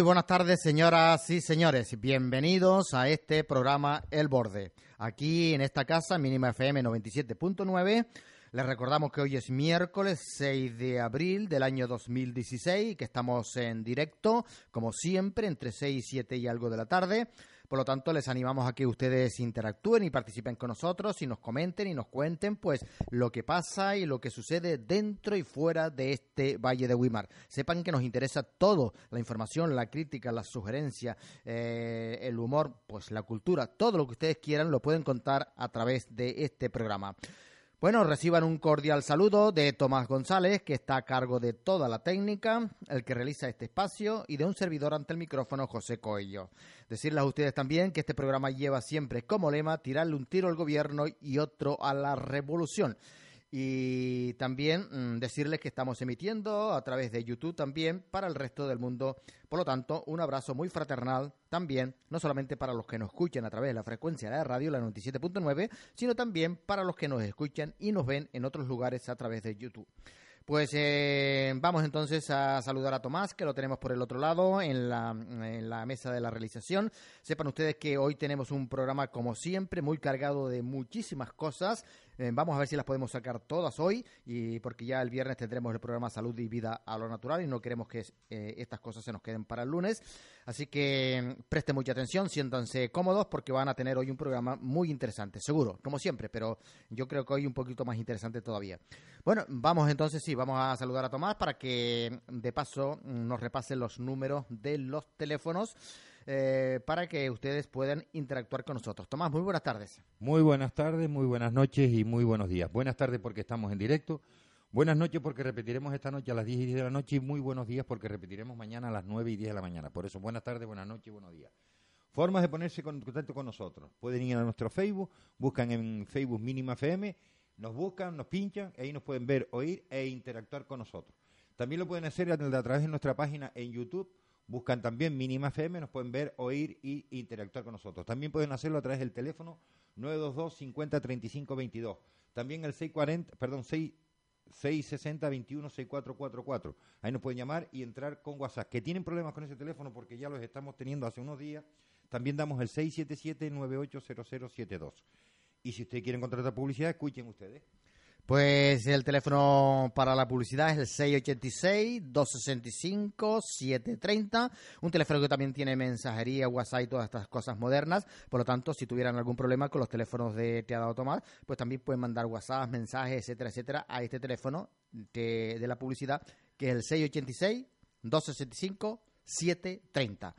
Muy buenas tardes, señoras y señores. Bienvenidos a este programa El Borde. Aquí en esta casa, Mínima FM 97.9. Les recordamos que hoy es miércoles 6 de abril del año 2016, que estamos en directo, como siempre, entre 6 y 7 y algo de la tarde. Por lo tanto, les animamos a que ustedes interactúen y participen con nosotros y nos comenten y nos cuenten pues lo que pasa y lo que sucede dentro y fuera de este Valle de Wimar. Sepan que nos interesa todo, la información, la crítica, la sugerencia, eh, el humor, pues la cultura, todo lo que ustedes quieran lo pueden contar a través de este programa. Bueno, reciban un cordial saludo de Tomás González, que está a cargo de toda la técnica, el que realiza este espacio, y de un servidor ante el micrófono, José Coello. Decirles a ustedes también que este programa lleva siempre como lema tirarle un tiro al gobierno y otro a la revolución. Y también mm, decirles que estamos emitiendo a través de YouTube también para el resto del mundo. Por lo tanto, un abrazo muy fraternal también, no solamente para los que nos escuchan a través de la frecuencia de la radio, la 97.9, sino también para los que nos escuchan y nos ven en otros lugares a través de YouTube. Pues eh, vamos entonces a saludar a Tomás, que lo tenemos por el otro lado en la, en la, mesa de la realización. Sepan ustedes que hoy tenemos un programa, como siempre, muy cargado de muchísimas cosas. Eh, vamos a ver si las podemos sacar todas hoy, y porque ya el viernes tendremos el programa Salud y Vida a lo Natural y no queremos que eh, estas cosas se nos queden para el lunes. Así que mm, presten mucha atención, siéntanse cómodos porque van a tener hoy un programa muy interesante, seguro, como siempre, pero yo creo que hoy un poquito más interesante todavía. Bueno, vamos entonces, sí, vamos a saludar a Tomás para que de paso mm, nos repase los números de los teléfonos. Eh, para que ustedes puedan interactuar con nosotros. Tomás, muy buenas tardes. Muy buenas tardes, muy buenas noches y muy buenos días. Buenas tardes porque estamos en directo. Buenas noches porque repetiremos esta noche a las 10 y 10 de la noche y muy buenos días porque repetiremos mañana a las 9 y 10 de la mañana. Por eso, buenas tardes, buenas noches y buenos días. Formas de ponerse en contacto con nosotros. Pueden ir a nuestro Facebook, buscan en Facebook Mínima FM, nos buscan, nos pinchan, ahí nos pueden ver, oír e interactuar con nosotros. También lo pueden hacer a través de nuestra página en YouTube Buscan también Mínima FM, nos pueden ver, oír y interactuar con nosotros. También pueden hacerlo a través del teléfono 922 50 35 22. También el 640, perdón, 6 660 21 6444. Ahí nos pueden llamar y entrar con WhatsApp. Que tienen problemas con ese teléfono porque ya los estamos teniendo hace unos días. También damos el 677 980072. Y si ustedes quieren contratar publicidad, escuchen ustedes. Pues el teléfono para la publicidad es el 686-265-730, un teléfono que también tiene mensajería, WhatsApp y todas estas cosas modernas. Por lo tanto, si tuvieran algún problema con los teléfonos de Te ha dado Tomás, pues también pueden mandar WhatsApp, mensajes, etcétera, etcétera, a este teléfono de, de la publicidad, que es el 686-265-730.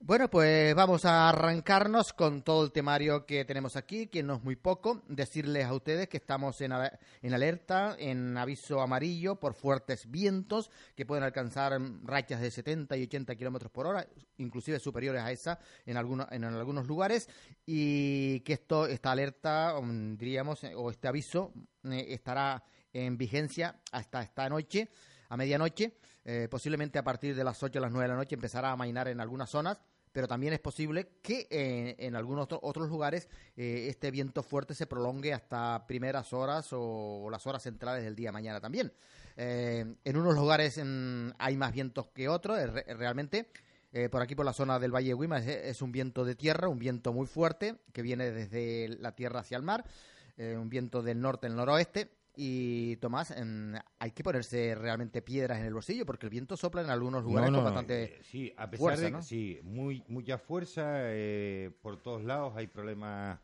Bueno, pues vamos a arrancarnos con todo el temario que tenemos aquí, que no es muy poco. Decirles a ustedes que estamos en, en, alerta, en aviso amarillo por fuertes vientos que pueden alcanzar rachas de 70 y 80 kilómetros por hora, inclusive superiores a esa en, algunos en algunos lugares, y que esto, esta alerta, diríamos, o este aviso eh, estará en vigencia hasta esta noche, a medianoche eh, posiblemente a partir de las 8 o las 9 de la noche empezará a mainar en algunas zonas, pero también es posible que eh, en algunos otros lugares eh, este viento fuerte se prolongue hasta primeras horas o, las horas centrales del día mañana también. en unos lugares hay más vientos que otros, realmente. por aquí, por la zona del Valle de Guima, es, un viento de tierra, un viento muy fuerte que viene desde la tierra hacia el mar, un viento del norte al noroeste y Tomás, hay que ponerse realmente piedras en el bolsillo porque el viento sopla en algunos lugares con bastante eh, sí, a pesar de que, sí, muy mucha fuerza eh, por todos lados hay problemas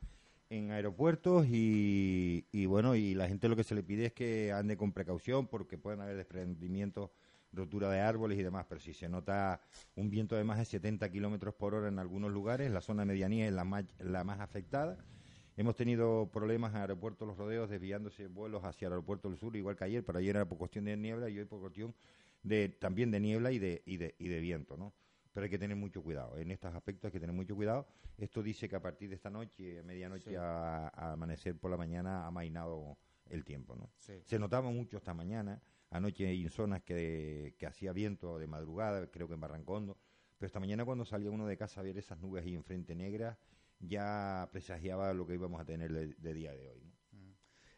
en aeropuertos y, y, bueno y la gente lo que se le pide es que ande con precaución porque pueden haber desprendimientos rotura de árboles y demás, pero si se nota un viento de más de 70 kilómetros por hora en algunos lugares, la zona medianía es la más, la más afectada Hemos tenido problemas en aeropuerto Los Rodeos desviándose vuelos hacia el aeropuerto del sur, igual que ayer, pero ayer era por cuestión de niebla y hoy por cuestión de, también de niebla y de, y de, y de viento, ¿no? Pero hay que tener mucho cuidado. En estos aspectos hay que tener mucho cuidado. Esto dice que a partir de esta noche, medianoche a, amanecer por la mañana, ha mainado el tiempo, ¿no? Se notaba mucho esta mañana. Anoche en zonas que, que hacía viento de madrugada, creo que en Barrancondo. Pero esta mañana cuando salía uno de casa a ver esas nubes ahí enfrente negras, ya presagiaba lo que íbamos a tener de, día de hoy. Mm.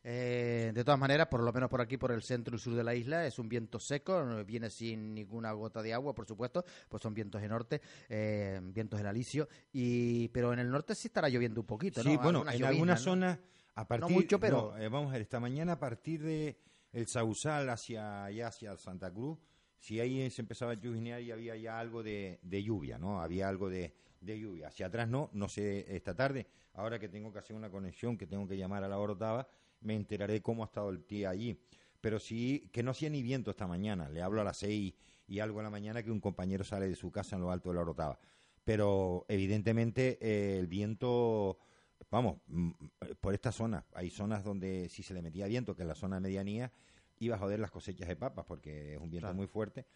Eh, de todas maneras, por lo menos por aquí, por el centro y sur de la isla, es un viento seco, viene sin ninguna gota de agua, por supuesto, pues son vientos de norte, eh, vientos del alisio, y, pero en el norte sí estará lloviendo un poquito, ¿no? Sí, bueno, en algunas zonas, a partir, no mucho, pero... Eh, vamos a ver, esta mañana a partir de el Sausal hacia allá, hacia Santa Cruz, si ahí se empezaba a lluviar y había ya algo de, lluvia, ¿no? Había algo de, lluvia. Hacia atrás no, no sé, esta tarde, ahora que tengo que hacer una conexión, que tengo que llamar a la Orotava, me enteraré cómo ha estado el día allí. Pero sí, que no hacía ni viento esta mañana. Le hablo a las seis y algo en la mañana que un compañero sale de su casa en lo alto de la Orotava. Pero evidentemente eh, el viento, vamos, mm, por esta zona, hay zonas donde si se le metía viento, que es la zona de medianía, iba a joder las cosechas de papas porque es un viento muy fuerte.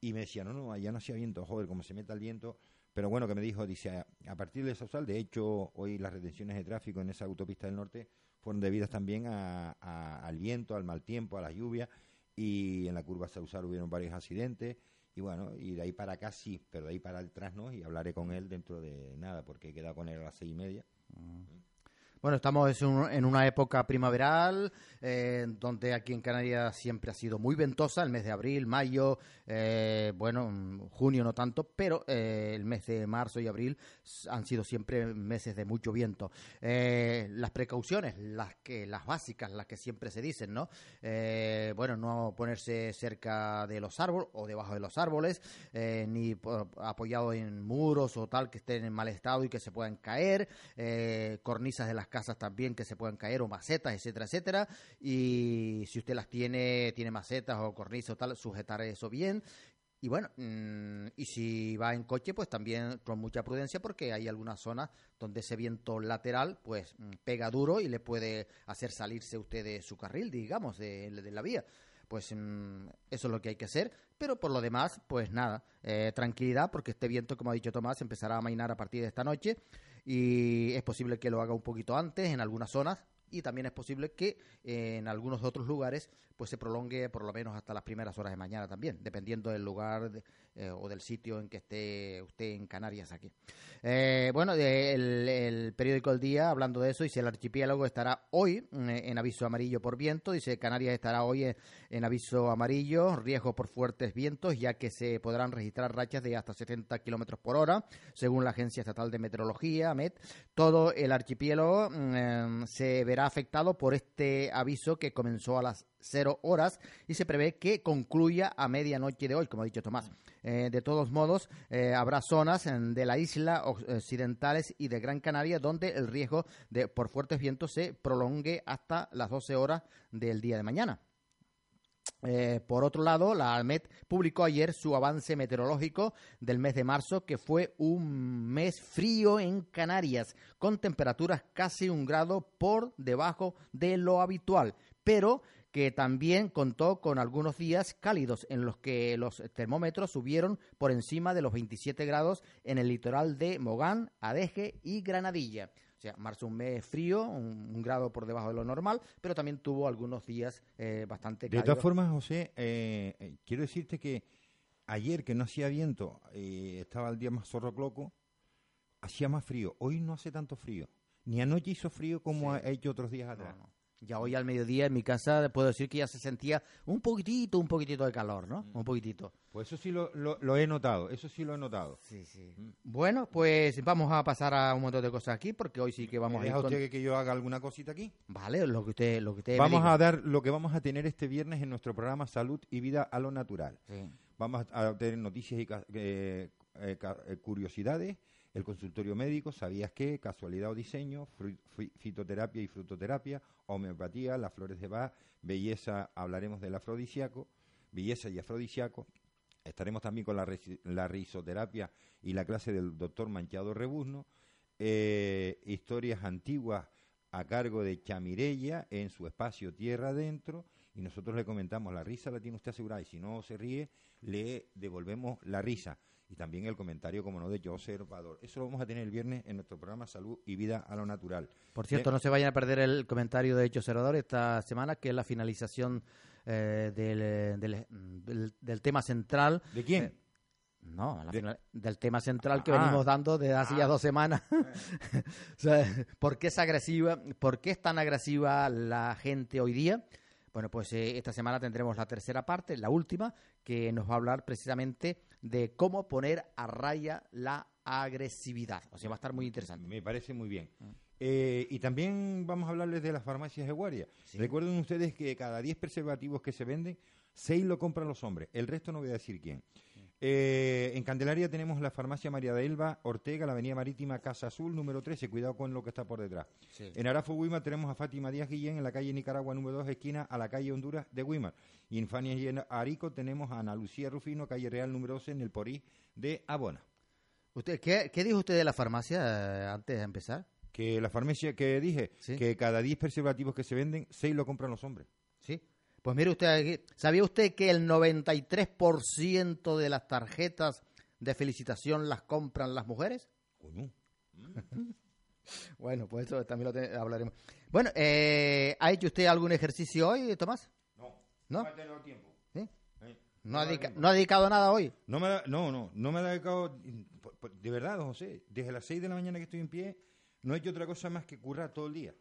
Y me decía, no, no, allá no hacía viento, joder, como se meta el viento. Pero bueno, que me dijo, dice, a, partir de Sausal, de hecho, hoy las retenciones de tráfico en esa autopista del norte fueron debidas también al viento, al mal tiempo, a la lluvia. Y en la curva Sausal hubieron varios accidentes. Y bueno, y de ahí para acá sí, pero de ahí para atrás no. Y hablaré con él dentro de nada, porque he quedado con él a las seis y media. Mm. Bueno, estamos en una época primaveral, eh, donde aquí en Canarias siempre ha sido muy ventosa, el mes de abril, mayo, eh, bueno, junio no tanto, pero eh, el mes de marzo y abril han sido siempre meses de mucho viento. las precauciones, las que las básicas, las que siempre se dicen, ¿no? bueno, no ponerse cerca de los árboles o debajo de los árboles, ni apoyado en muros o tal que estén en mal estado y que se puedan caer, cornisas de las casas también que se puedan caer o macetas, etcétera, etcétera. Y si usted las tiene, tiene macetas o cornisa o tal, sujetar eso bien. Y bueno, mm, y si va en coche, pues también con mucha prudencia porque hay algunas zonas donde ese viento lateral pues mm, pega duro y le puede hacer salirse usted de su carril, digamos, de, la vía. Pues mm, eso es lo que hay que hacer, pero por lo demás, pues nada, eh, tranquilidad porque este viento, como ha dicho Tomás, empezará a mainar a partir de esta noche y es posible que lo haga un poquito antes en algunas zonas y también es posible que en algunos otros lugares pues se prolongue por lo menos hasta las primeras horas de mañana también, dependiendo del lugar eh, o del sitio en que esté usted en Canarias aquí. Eh, bueno, el, periódico El Día, hablando de eso, dice el archipiélago estará hoy en aviso amarillo por viento, dice Canarias estará hoy en, aviso amarillo, riesgo por fuertes vientos, ya que se podrán registrar rachas de hasta 70 kilómetros por hora, según la Agencia Estatal de Meteorología, MET. Todo el archipiélago mm, se verá afectado por este aviso que comenzó a las cero horas y se prevé que concluya a medianoche de hoy, como ha dicho Tomás. Eh, de todos modos, eh, habrá zonas de la isla occidentales y de Gran Canaria donde el riesgo de por fuertes vientos se prolongue hasta las 12 horas del día de mañana. Eh, por otro lado, la ALMET publicó ayer su avance meteorológico del mes de marzo, que fue un mes frío en Canarias, con temperaturas casi un grado por debajo de lo habitual, pero que también contó con algunos días cálidos en los que los termómetros subieron por encima de los 27 grados en el litoral de Mogán, Adeje y Granadilla. O sea, marzo un mes frío, un, grado por debajo de lo normal, pero también tuvo algunos días eh, bastante cálidos. De todas formas, José, eh, eh, quiero decirte que ayer que no hacía viento, estaba el día más zorrocloco, hacía más frío. Hoy no hace tanto frío. Ni anoche hizo frío como ha hecho otros días atrás. Ya hoy al mediodía en mi casa puedo decir que ya se sentía un poquitito, un poquitito de calor, ¿no? Mm. Un poquitito. Pues eso sí lo, lo, he notado, eso sí lo he notado. Sí, sí. Mm. Bueno, pues vamos a pasar a un montón de cosas aquí porque hoy sí que vamos a ir usted que yo haga alguna cosita aquí? Vale, lo que usted... Lo que usted vamos a dar lo que vamos a tener este viernes en nuestro programa Salud y Vida a lo Natural. Vamos a tener noticias y eh, eh, eh, curiosidades el consultorio médico, ¿sabías qué? Casualidad o diseño, fitoterapia y frutoterapia, homeopatía, las flores de Bach, belleza, hablaremos del afrodisíaco, belleza y afrodisíaco. Estaremos también con la, la risoterapia y la clase del doctor Manchado Rebuzno. Eh, historias antiguas a cargo de Chamirella en su espacio Tierra Adentro y nosotros le comentamos, la risa la tiene usted asegurada y si no se ríe, le devolvemos la risa y también el comentario, como no, de Yo Observador. Eso lo vamos a tener el viernes en nuestro programa Salud y Vida a lo Natural. Por cierto, no se vayan a perder el comentario de Hecho Observador esta semana, que es la finalización eh, del, del, tema central. ¿De quién? Eh, No, del tema central que venimos ah. dando desde hace ya ah. dos semanas. o sea, ¿Por qué es agresiva? ¿Por qué es tan agresiva la gente hoy día? Bueno, pues eh, esta semana tendremos la tercera parte, la última, que nos va a hablar precisamente de cómo poner a raya la agresividad. O sea, va a estar muy interesante. Me parece muy bien. Mm. Eh, y también vamos a hablarles de las farmacias de guardia. Recuerden ustedes que cada 10 preservativos que se venden, 6 lo compran los hombres. El resto no voy a decir quién. Eh, en Candelaria tenemos la farmacia María de Elba, Ortega, la avenida marítima Casa Azul, número 13. Cuidado con lo que está por detrás. En Arafo, Wimar tenemos a Fátima Díaz Guillén, en la calle Nicaragua, número 2, esquina a la calle Honduras de Wimar. Y en Fania y en Arico tenemos a Ana Lucía Rufino, calle Real, número 12, en el Porí de Abona. ¿Usted, qué, dijo usted de la farmacia eh, antes de empezar? Que la farmacia que dije, que cada 10 preservativos que se venden, 6 lo compran los hombres. Pues mire usted, ¿sabía usted que el 93% de las tarjetas de felicitación las compran las mujeres? bueno, pues eso también lo hablaremos. Bueno, eh, ¿ha hecho usted algún ejercicio hoy, Tomás? No. ¿No? No tenido tiempo. ¿Sí? ¿No, ha ¿No, ha dedicado nada hoy? No, me no, no, no me ha dedicado, de verdad, José, desde las 6 de la mañana que estoy en pie, no he hecho otra cosa más que currar todo el día.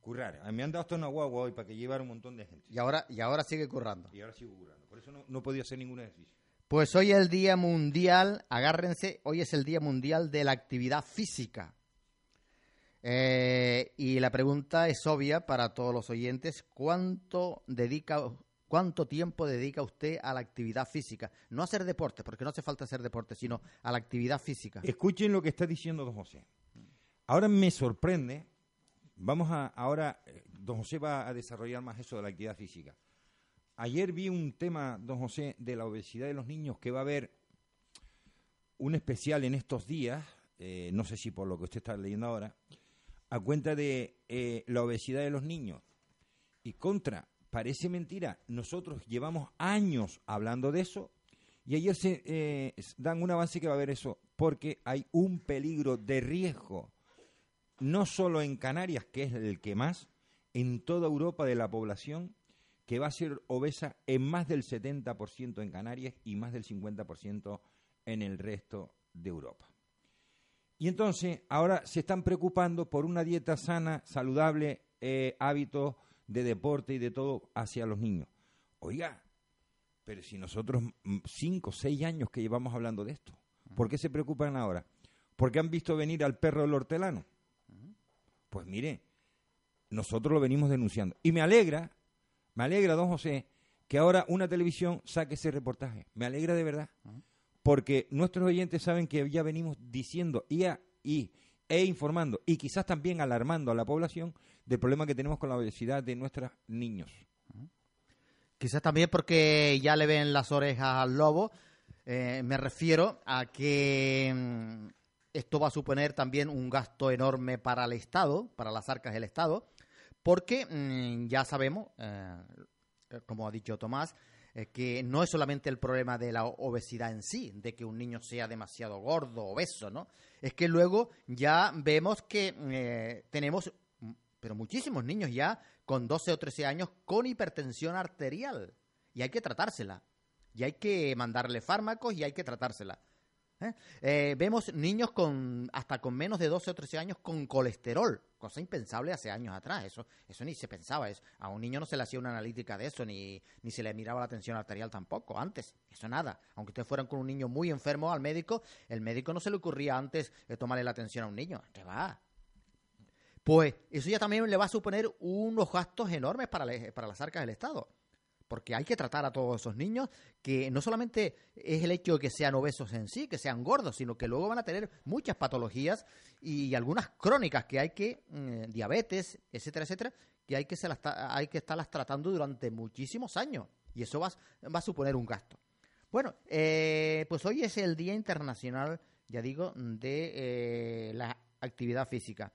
Currar. Me han dado hasta una guagua hoy para que llevara un montón de gente. Y ahora, y ahora sigue currando. Y ahora sigo currando. Por eso no, no podía hacer ningún ejercicio. Pues hoy es el Día Mundial, agárrense, hoy es el Día Mundial de la Actividad Física. Eh, y la pregunta es obvia para todos los oyentes, ¿cuánto dedica cuánto tiempo dedica usted a la actividad física? No a hacer deporte, porque no hace falta hacer deporte, sino a la actividad física. Escuchen lo que está diciendo don José. Ahora me sorprende Vamos a, ahora, eh, don José va a desarrollar más eso de la actividad física. Ayer vi un tema, don José, de la obesidad de los niños, que va a haber un especial en estos días, eh, no sé si por lo que usted está leyendo ahora, a cuenta de eh, la obesidad de los niños. Y contra, parece mentira, nosotros llevamos años hablando de eso y ayer se dan un avance que va a haber eso, porque hay un peligro de riesgo no solo en Canarias, que es el que más, en toda Europa de la población que va a ser obesa en más del 70% en Canarias y más del 50% en el resto de Europa. Y entonces ahora se están preocupando por una dieta sana, saludable, eh, hábitos de deporte y de todo hacia los niños. Oiga, pero si nosotros mm, cinco, seis años que llevamos hablando de esto, ¿por qué se preocupan ahora? Porque han visto venir al perro del hortelano pues mire, nosotros lo venimos denunciando. Y me alegra, me alegra, don José, que ahora una televisión saque ese reportaje. Me alegra de verdad. Porque nuestros oyentes saben que ya venimos diciendo y, y e informando y quizás también alarmando a la población del problema que tenemos con la obesidad de nuestros niños. Quizás también porque ya le ven las orejas al lobo. Eh, me refiero a que mm, esto va a suponer también un gasto enorme para el Estado, para las arcas del Estado, porque mm, ya sabemos, eh, como ha dicho Tomás, eh, que no es solamente el problema de la obesidad en sí, de que un niño sea demasiado gordo, obeso, ¿no? Es que luego ya vemos que eh, tenemos, pero muchísimos niños ya con 12 o 13 años con hipertensión arterial y hay que tratársela. Y hay que mandarle fármacos y hay que tratársela. ¿Eh? Eh, vemos niños con hasta con menos de 12 o 13 años con colesterol, cosa impensable hace años atrás. Eso, eso ni se pensaba. Eso. A un niño no se le hacía una analítica de eso, ni, ni se le miraba la tensión arterial tampoco. Antes, eso nada. Aunque ustedes fueran con un niño muy enfermo al médico, el médico no se le ocurría antes de tomarle la atención a un niño. ¿Qué va? Pues eso ya también le va a suponer unos gastos enormes para, para las arcas del Estado porque hay que tratar a todos esos niños, que no solamente es el hecho de que sean obesos en sí, que sean gordos, sino que luego van a tener muchas patologías y algunas crónicas que hay que, mm, diabetes, etcétera, etcétera, que hay que, se las hay que estarlas tratando durante muchísimos años y eso va, va a suponer un gasto. Bueno, eh, pues hoy es el Día Internacional, ya digo, de eh, la actividad física.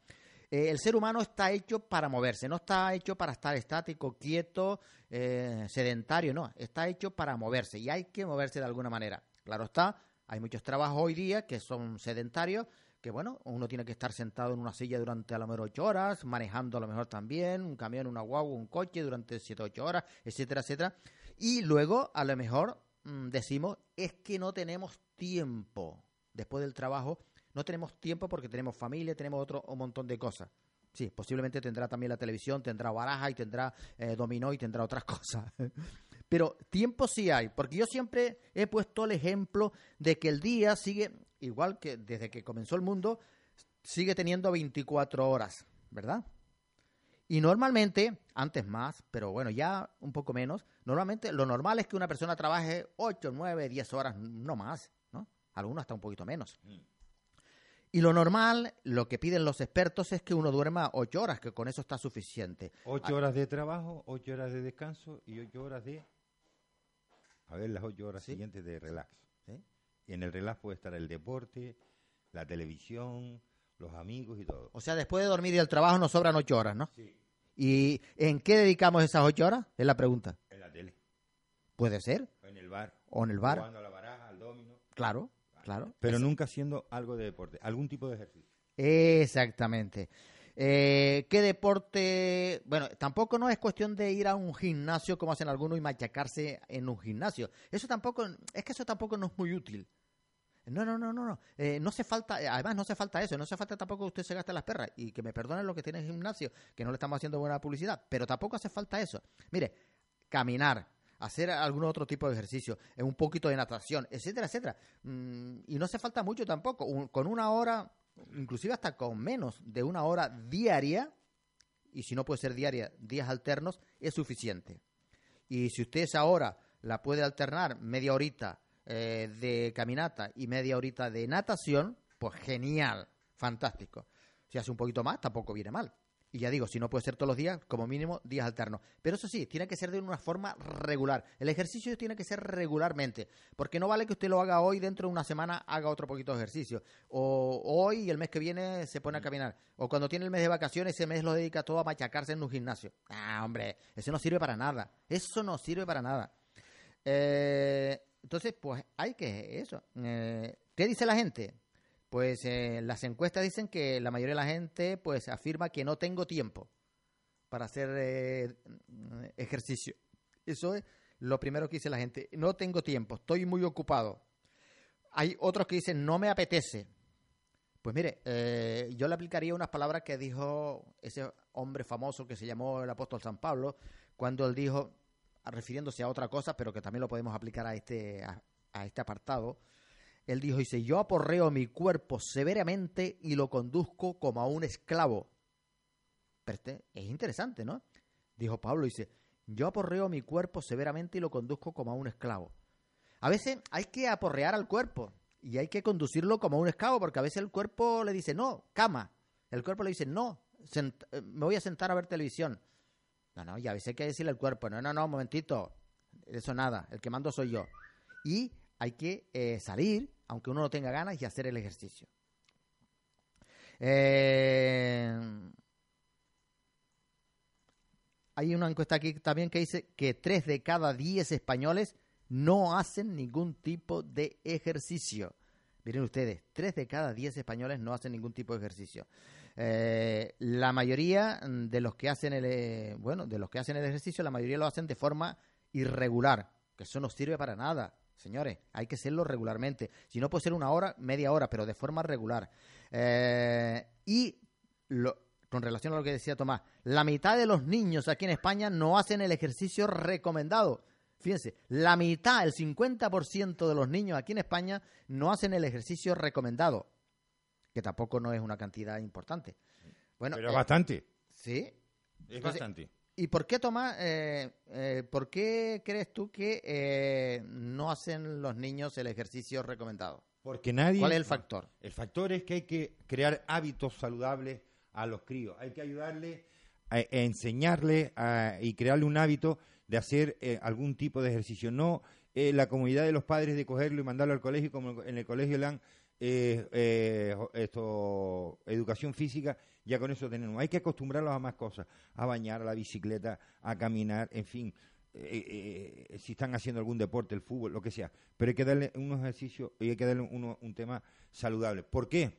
Eh, el ser humano está hecho para moverse, no está hecho para estar estático, quieto, eh, sedentario, no, está hecho para moverse y hay que moverse de alguna manera. Claro está, hay muchos trabajos hoy día que son sedentarios, que bueno, uno tiene que estar sentado en una silla durante a lo mejor ocho horas, manejando a lo mejor también, un camión, una guagua, un coche durante siete o ocho horas, etcétera, etcétera. Y luego, a lo mejor, mm, decimos es que no tenemos tiempo después del trabajo. No tenemos tiempo porque tenemos familia, tenemos otro un montón de cosas. Sí, posiblemente tendrá también la televisión, tendrá baraja y tendrá eh, dominó y tendrá otras cosas. Pero tiempo sí hay, porque yo siempre he puesto el ejemplo de que el día sigue, igual que desde que comenzó el mundo, sigue teniendo 24 horas, ¿verdad? Y normalmente, antes más, pero bueno, ya un poco menos, normalmente lo normal es que una persona trabaje 8, 9, 10 horas, no más, ¿no? Algunos hasta un poquito menos. Mm. Y lo normal, lo que piden los expertos es que uno duerma 8 horas, que con eso está suficiente. 8 horas de trabajo, 8 horas de descanso y 8 horas de... A ver, las 8 horas siguientes de relax. Y en el relax puede estar el deporte, la televisión, los amigos y todo. O sea, después de dormir y el trabajo nos sobran ocho horas, ¿no? Sí. ¿Y en qué dedicamos esas ocho horas? Es la pregunta. En la tele. Puede ser. O en el bar. O en el bar. Jugando a la baraja, al domino. Claro, claro. Pero nunca haciendo algo de deporte, algún tipo de ejercicio. Exactamente. Eh, ¿Qué deporte? Bueno, tampoco no es cuestión de ir a un gimnasio como hacen algunos y machacarse en un gimnasio. Eso tampoco, es que eso tampoco no es muy útil. No, no, no, no, no. Eh, no hace falta, además no hace falta eso, no hace falta tampoco que usted se gaste las perras y que me perdonen lo que tiene en el gimnasio, que no le estamos haciendo buena publicidad, pero tampoco hace falta eso. Mire, caminar, hacer algún otro tipo de ejercicio, un poquito de natación, etcétera, etcétera. Mm, y no hace falta mucho tampoco. con una hora, inclusive hasta con menos de una hora diaria, y si no puede ser diaria, días alternos, es suficiente. Y si usted esa hora la puede alternar media horita eh, de caminata y media horita de natación, pues genial, fantástico. Si hace un poquito más, tampoco viene mal. Y ya digo, si no puede ser todos los días, como mínimo días alternos. Pero eso sí, tiene que ser de una forma regular. El ejercicio tiene que ser regularmente. Porque no vale que usted lo haga hoy, dentro de una semana haga otro poquito de ejercicio. O hoy y el mes que viene se pone a caminar. O cuando tiene el mes de vacaciones, ese mes lo dedica todo a machacarse en un gimnasio. Ah, hombre, eso no sirve para nada. Eso no sirve para nada. Eh, entonces, pues hay que eso. Eh, ¿Qué dice la gente? Pues eh, las encuestas dicen que la mayoría de la gente pues afirma que no tengo tiempo para hacer eh, ejercicio. Eso es lo primero que dice la gente. No tengo tiempo, estoy muy ocupado. Hay otros que dicen no me apetece. Pues mire, yo le aplicaría unas palabras que dijo ese hombre famoso que se llamó el apóstol San Pablo, cuando él dijo, refiriéndose a otra cosa, pero que también lo podemos aplicar a este, a, este apartado. Él dijo, dice, yo aporreo mi cuerpo severamente y lo conduzco como a un esclavo. Pero este es interesante, ¿no? Dijo Pablo, dice, yo aporreo mi cuerpo severamente y lo conduzco como a un esclavo. A veces hay que aporrear al cuerpo y hay que conducirlo como a un esclavo, porque a veces el cuerpo le dice, no, cama. El cuerpo le dice, no, eh, me voy a sentar a ver televisión. No, no, y a veces hay que decirle al cuerpo, no, no, no, un momentito, eso nada, el que mando soy yo. Y hay que eh, salir, aunque uno no tenga ganas, y hacer el ejercicio. Eh, hay una encuesta aquí también que dice que tres de cada diez españoles no hacen ningún tipo de ejercicio. Miren ustedes, tres de cada diez españoles no hacen ningún tipo de ejercicio. Eh, la mayoría de los que hacen el eh, bueno, de los que hacen el ejercicio, la mayoría lo hacen de forma irregular, que eso no sirve para nada. Señores, hay que hacerlo regularmente. Si no puede ser una hora, media hora, pero de forma regular. Eh, y con relación a lo que decía Tomás, la mitad de los niños aquí en España no hacen el ejercicio recomendado. Fíjense, la mitad, el 50% de los niños aquí en España no hacen el ejercicio recomendado que tampoco no es una cantidad importante. Bueno, Pero es eh, bastante. Sí. Es bastante. ¿Y por qué, Tomás, eh, eh, por qué crees tú que no hacen los niños el ejercicio recomendado? Porque nadie... ¿Cuál es el factor? El factor es que hay que crear hábitos saludables a los críos. Hay que ayudarle a, enseñarle y crearle un hábito de hacer algún tipo de ejercicio. No la comunidad de los padres de cogerlo y mandarlo al colegio, como en el colegio le han eh, eh, esto, educación física, ya con eso tenemos. Hay que acostumbrarlos a más cosas, a bañar, a la bicicleta, a caminar, en fin. Eh, eh, si están haciendo algún deporte, el fútbol, lo que sea. Pero hay que darle un ejercicio y hay que darle un tema saludable. ¿Por qué?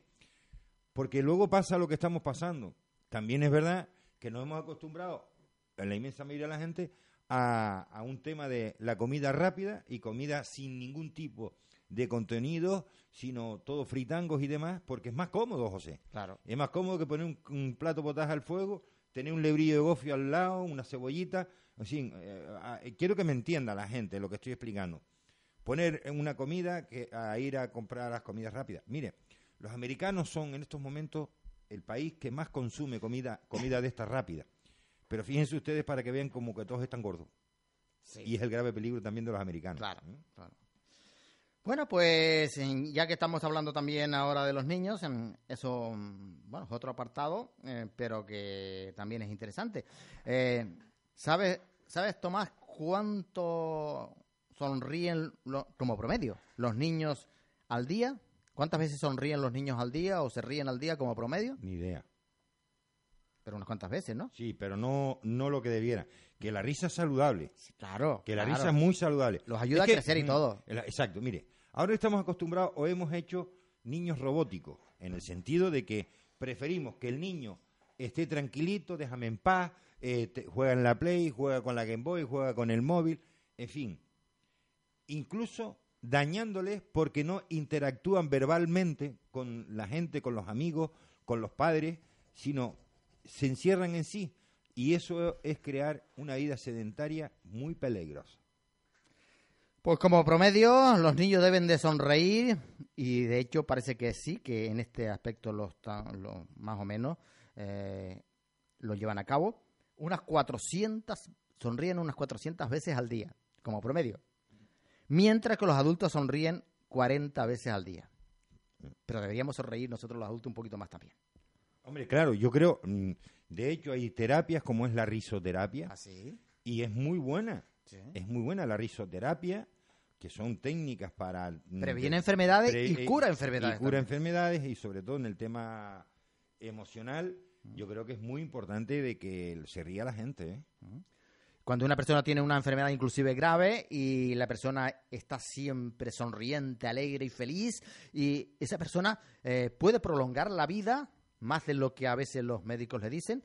Porque luego pasa lo que estamos pasando. También es verdad que nos hemos acostumbrado, en la inmensa mayoría de la gente, a, a un tema de la comida rápida y comida sin ningún tipo de contenido, sino todo fritangos y demás, porque es más cómodo, José. Claro. Es más cómodo que poner un, un plato potaje al fuego, tener un lebrillo de gofio al lado, una cebollita. En fin, eh, quiero que me entienda la gente lo que estoy explicando. Poner una comida que a ir a comprar las comidas rápidas. Mire, los americanos son en estos momentos el país que más consume comida, comida de esta rápida. Pero fíjense ustedes para que vean como que todos están gordos. Y es el grave peligro también de los americanos. Claro, claro. Bueno, pues ya que estamos hablando también ahora de los niños, eso, bueno, es otro apartado, eh, pero que también es interesante. Eh, ¿sabes, ¿Sabes, Tomás, cuánto sonríen como promedio los niños al día? ¿Cuántas veces sonríen los niños al día o se ríen al día como promedio? Ni idea. Pero unas cuantas veces, ¿no? Sí, pero no, no lo que debiera. Que la risa es saludable. claro. Que la risa es muy saludable. Los ayuda a crecer y mm, todo. Exacto, mire. Ahora estamos acostumbrados o hemos hecho niños robóticos, en el sentido de que preferimos que el niño esté tranquilito, déjame en paz, eh, juega en la Play, juega con la Game Boy, juega con el móvil, en fin. Incluso dañándoles porque no interactúan verbalmente con la gente, con los amigos, con los padres, sino se encierran en sí. Y eso es crear una vida sedentaria muy peligrosa. Pues como promedio, los niños deben de sonreír y de hecho parece que sí, que en este aspecto los, más o menos eh, lo llevan a cabo. Unas 400, sonríen unas 400 veces al día, como promedio. Mientras que los adultos sonríen 40 veces al día. Pero deberíamos sonreír nosotros los adultos un poquito más también. Hombre, claro, yo creo, mm, de hecho hay terapias como es la risoterapia. ¿Ah, sí? Y es muy buena. Es muy buena la risoterapia que son técnicas para... Mm, Previene enfermedades y cura enfermedades. Y cura enfermedades y sobre todo en el tema emocional, yo creo que es muy importante de que se ría la gente. ¿eh? Cuando una persona tiene una enfermedad inclusive grave y la persona está siempre sonriente, alegre y feliz, y esa persona eh, puede prolongar la vida más de lo que a veces los médicos le dicen,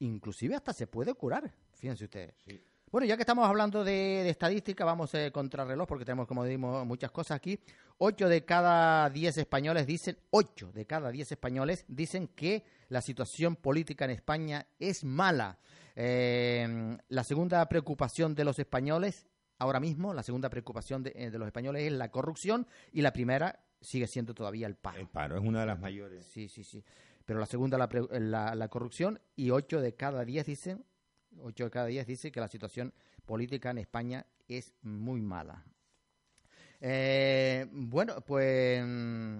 inclusive hasta se puede curar, fíjense ustedes. Sí. Bueno, ya que estamos hablando de, estadística, vamos a contrarreloj porque tenemos, como dimos, muchas cosas aquí. Ocho de cada diez españoles dicen, ocho de cada diez españoles dicen que la situación política en España es mala. Eh, la segunda preocupación de los españoles, ahora mismo, la segunda preocupación de, eh, los españoles es la corrupción y la primera sigue siendo todavía el paro. El paro es una de las mayores. Sí, sí, sí. Pero la segunda, la, la corrupción y ocho de cada diez dicen 8 de cada 10 dice que la situación política en España es muy mala. Eh, bueno, pues mm,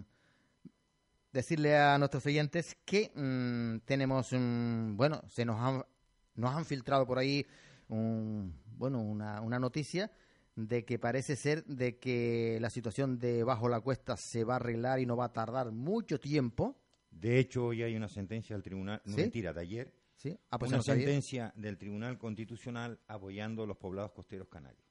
decirle a nuestros oyentes que mm, tenemos, mm, bueno, se nos han, nos han filtrado por ahí bueno, una, una noticia de que parece ser de que la situación de bajo la cuesta se va a arreglar y no va a tardar mucho tiempo. De hecho, hoy hay una sentencia del tribunal, no mentira, de ayer, Ah, pues una sentencia del Tribunal Constitucional apoyando los poblados costeros canarios.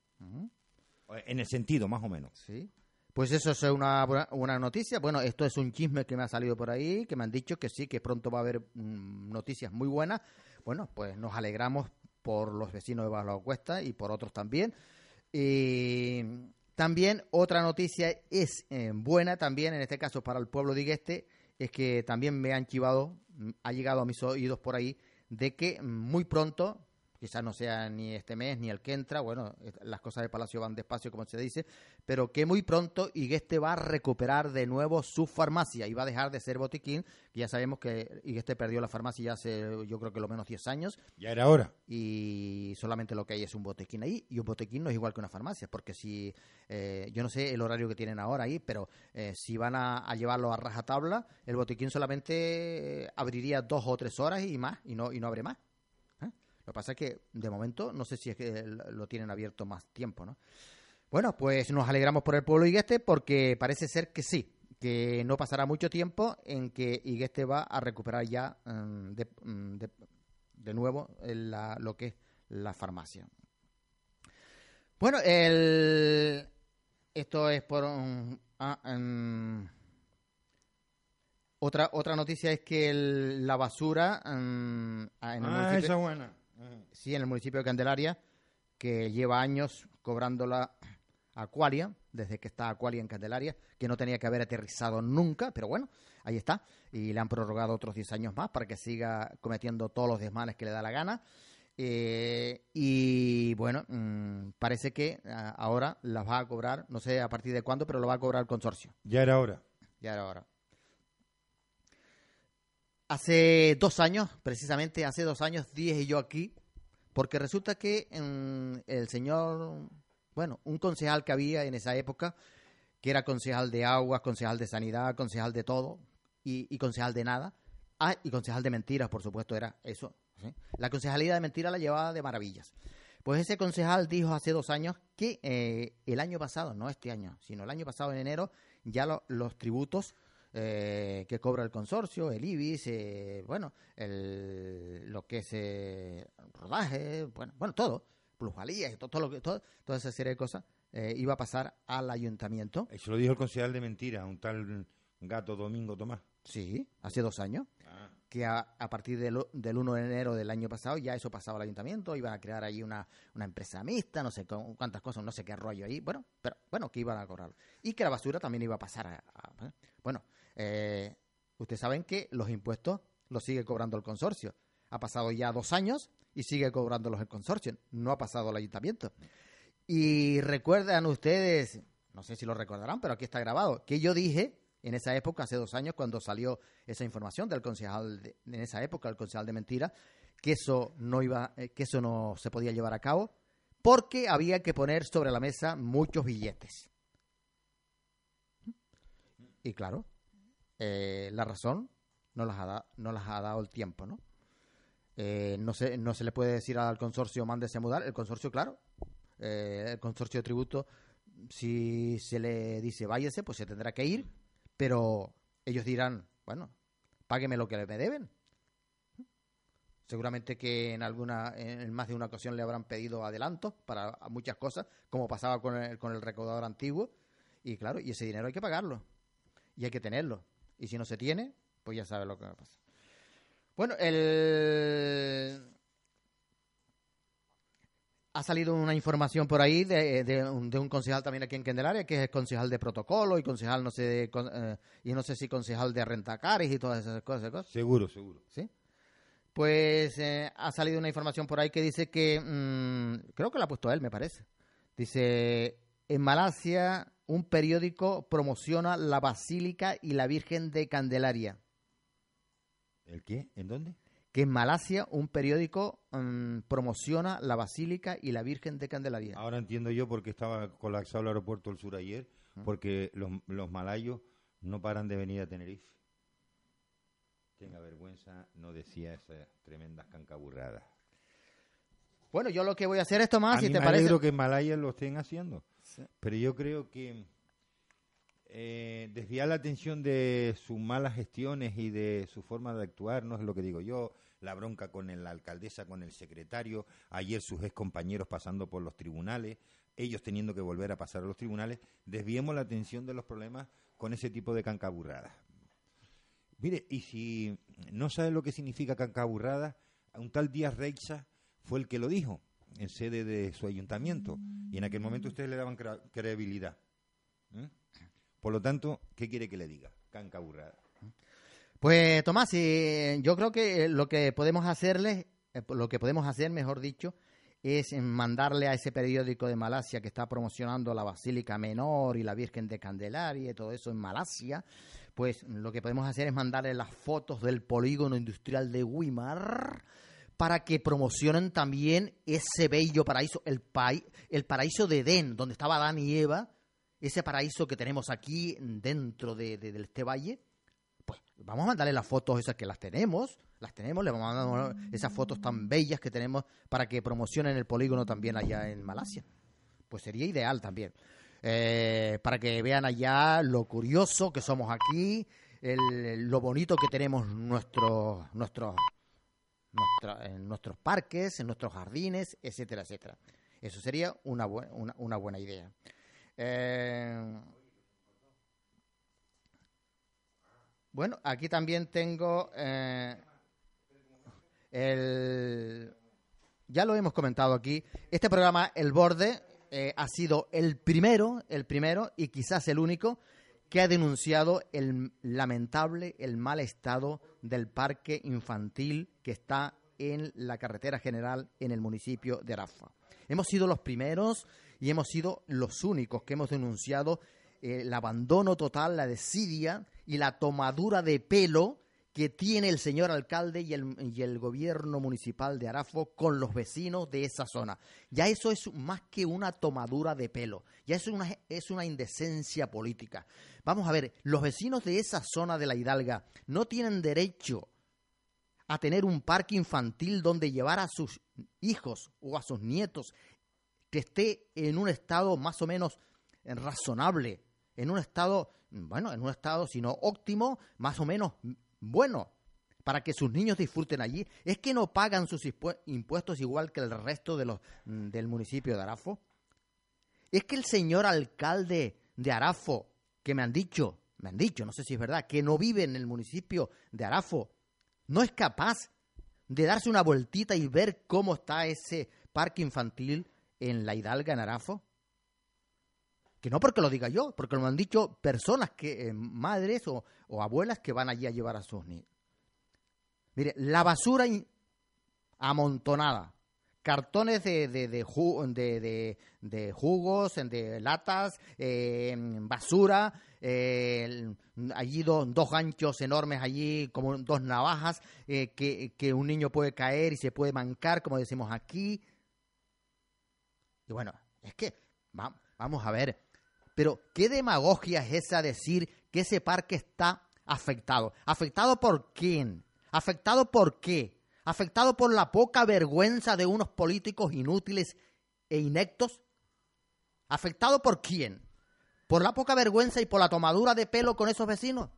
En el sentido, más o menos. Sí. Pues eso es una, una noticia. Bueno, esto es un chisme que me ha salido por ahí, que me han dicho que sí, que pronto va a haber mm, noticias muy buenas. Bueno, pues nos alegramos por los vecinos de Bajo Cuesta y por otros también. Y también otra noticia es eh, buena también, en este caso para el pueblo de Igueste, es que también me han chivado, mm, ha llegado a mis oídos por ahí, de que muy pronto, quizás no sea ni este mes ni el que entra, bueno, las cosas de Palacio van despacio como se dice, pero que muy pronto Igueste va a recuperar de nuevo su farmacia y va a dejar de ser botiquín, que ya sabemos que Igueste perdió la farmacia ya hace yo creo que lo menos 10 años. Ya era hora. Y solamente lo que hay es un botiquín ahí, y un botiquín no es igual que una farmacia, porque si, eh, yo no sé el horario que tienen ahora ahí, pero eh, si van a, a, llevarlo a rajatabla, el botiquín solamente abriría dos o tres horas y más, y no, y no abre más. Lo que pasa es que de momento no sé si es que lo tienen abierto más tiempo, ¿no? Bueno, pues nos alegramos por el pueblo Igueste porque parece ser que sí, que no pasará mucho tiempo en que Igueste va a recuperar ya mm, mm, de, nuevo lo que es la farmacia. Bueno, el, esto es por... Ah, em, otra, otra noticia es que la basura... Em, ah, el ah, esa buena sí, en el municipio de Candelaria, que lleva años cobrándola Aqualia, desde que está Aqualia en Candelaria, que no tenía que haber aterrizado nunca, pero bueno, ahí está. Y le han prorrogado otros 10 años más para que siga cometiendo todos los desmanes que le da la gana. Eh, y bueno, mm, parece que ah, ahora las va a cobrar, no sé a partir de cuándo, pero lo va a cobrar el consorcio. Ya era hora. Ya era hora. Hace dos años, precisamente hace dos años, dije yo aquí, porque resulta que el señor, bueno, un concejal que había en esa época, que era concejal de aguas, concejal de sanidad, concejal de todo y, y concejal de nada, ah, y concejal de mentiras, por supuesto, era eso. La concejalía de mentiras la llevaba de maravillas. Pues ese concejal dijo hace dos años que eh, el año pasado, no este año, sino el año pasado en enero, ya los tributos eh, que cobra el consorcio, el IBIS, eh, bueno, el, lo que es rodaje, bueno, bueno, todo, plusvalías, todo, todo lo que, todo, toda esa serie de cosas, iba a pasar al ayuntamiento. Eso lo dijo el concejal de mentiras, un tal gato Domingo Tomás. Sí, hace dos años que a, partir del, del, 1 de enero del año pasado ya eso pasaba al ayuntamiento, iban a crear ahí una, una empresa mixta, no sé cuántas cosas, no sé qué rollo ahí, bueno, pero bueno, que iban a cobrar. Y que la basura también iba a pasar a... ¿eh? bueno, eh, ustedes saben que los impuestos los sigue cobrando el consorcio. Ha pasado ya dos años y sigue cobrándolos el consorcio, no ha pasado al ayuntamiento. Y recuerdan ustedes, no sé si lo recordarán, pero aquí está grabado, que yo dije en esa época, hace dos años, cuando salió esa información del concejal, en esa época, el concejal de mentira, que eso no iba, eh, que eso no se podía llevar a cabo, porque había que poner sobre la mesa muchos billetes. Y claro, eh, la razón no las, ha no las ha dado el tiempo, ¿no? Eh, no, se, no se le puede decir al consorcio mándese a mudar. El consorcio, claro, el consorcio de tributo, si se le dice váyase, pues se tendrá que ir pero ellos dirán, bueno, págueme lo que me deben. Seguramente que en alguna, en más de una ocasión le habrán pedido adelantos para muchas cosas, como pasaba con el, con el recaudador antiguo. Y claro, y ese dinero hay que pagarlo. Y hay que tenerlo. Y si no se tiene, pues ya sabe lo que va a pasar. Bueno, el, ha salido una información por ahí de, un, concejal también aquí en Candelaria, que es el concejal de protocolo y concejal, no sé, de, eh, y no sé si concejal de rentacares y todas esas cosas. Seguro, seguro. Sí. Pues eh, ha salido una información por ahí que dice que, mm, creo que la ha puesto él, me parece. Dice, en Malasia un periódico promociona la Basílica y la Virgen de Candelaria. ¿El qué? ¿En dónde? que en Malasia un periódico mm, promociona la Basílica y la Virgen de Candelaria. Ahora entiendo yo por qué estaba colapsado el aeropuerto del sur ayer, porque los, los malayos no paran de venir a Tenerife. Tenga vergüenza, no decía esas tremendas cancaburradas. Bueno, yo lo que voy a hacer es tomar, si te me alegro que en Malaya lo estén haciendo, pero yo creo que eh, desviar la atención de sus malas gestiones y de su forma de actuar no es lo que digo yo la bronca con la alcaldesa, con el secretario, ayer sus ex compañeros pasando por los tribunales, ellos teniendo que volver a pasar a los tribunales, desviemos la atención de los problemas con ese tipo de cancaburradas. Mire, y si no sabe lo que significa cancaburrada, un tal Díaz Reixa fue el que lo dijo en sede de su ayuntamiento, y en aquel momento ustedes le daban credibilidad. ¿eh? Por lo tanto, ¿qué quiere que le diga? Cancaburrada. Pues Tomás, yo creo que lo que podemos hacerle, eh, lo que podemos hacer, mejor dicho, es mandarle a ese periódico de Malasia que está promocionando la Basílica Menor y la Virgen de Candelaria y todo eso en Malasia, pues lo que podemos hacer es mandarle las fotos del polígono industrial de Wimar para que promocionen también ese bello paraíso, el, el paraíso de Edén, donde estaba Adán y Eva, ese paraíso que tenemos aquí dentro de, este valle, pues vamos a mandarle las fotos esas que las tenemos, las tenemos, le vamos a mandar esas fotos tan bellas que tenemos para que promocionen el polígono también allá en Malasia. Pues sería ideal también. Eh, para que vean allá lo curioso que somos aquí, lo bonito que tenemos nuestros nuestros en nuestros parques, en nuestros jardines, etcétera, etcétera. Eso sería una, una, una buena idea. Eh, Bueno, aquí también tengo eh, el... ya lo hemos comentado aquí, este programa El Borde eh, ha sido el primero, el primero y quizás el único que ha denunciado el lamentable, el mal estado del parque infantil que está en la carretera general en el municipio de Arafa. Hemos sido los primeros y hemos sido los únicos que hemos denunciado eh, el abandono total, la desidia y la tomadura de pelo que tiene el señor alcalde y el, y el, gobierno municipal de Arafo con los vecinos de esa zona. Ya eso es más que una tomadura de pelo, ya es una, es una indecencia política. Vamos a ver, los vecinos de esa zona de la Hidalga no tienen derecho a tener un parque infantil donde llevar a sus hijos o a sus nietos que esté en un estado más o menos razonable, en un estado, bueno, en un estado, si no óptimo, más o menos bueno para que sus niños disfruten allí, es que no pagan sus impuestos igual que el resto de los, mm, del municipio de Arafo. Es que el señor alcalde de Arafo, que me han dicho, me han dicho, no sé si es verdad, que no vive en el municipio de Arafo, no es capaz de darse una vueltita y ver cómo está ese parque infantil en la Hidalga, en Arafo. Que no porque lo diga yo, porque lo han dicho personas que, eh, madres o, abuelas que van allí a llevar a sus niños. Mire, la basura amontonada, cartones de, de, de, jugos, de latas, eh, basura, eh, allí dos ganchos enormes, allí como dos navajas, que, que un niño puede caer y se puede mancar, como decimos aquí. Y bueno, es que vamos a ver, pero, ¿qué demagogia es esa decir que ese parque está afectado? ¿Afectado por quién? ¿Afectado por qué? ¿Afectado por la poca vergüenza de unos políticos inútiles e inectos? ¿Afectado por quién? ¿Por la poca vergüenza y por la tomadura de pelo con esos vecinos?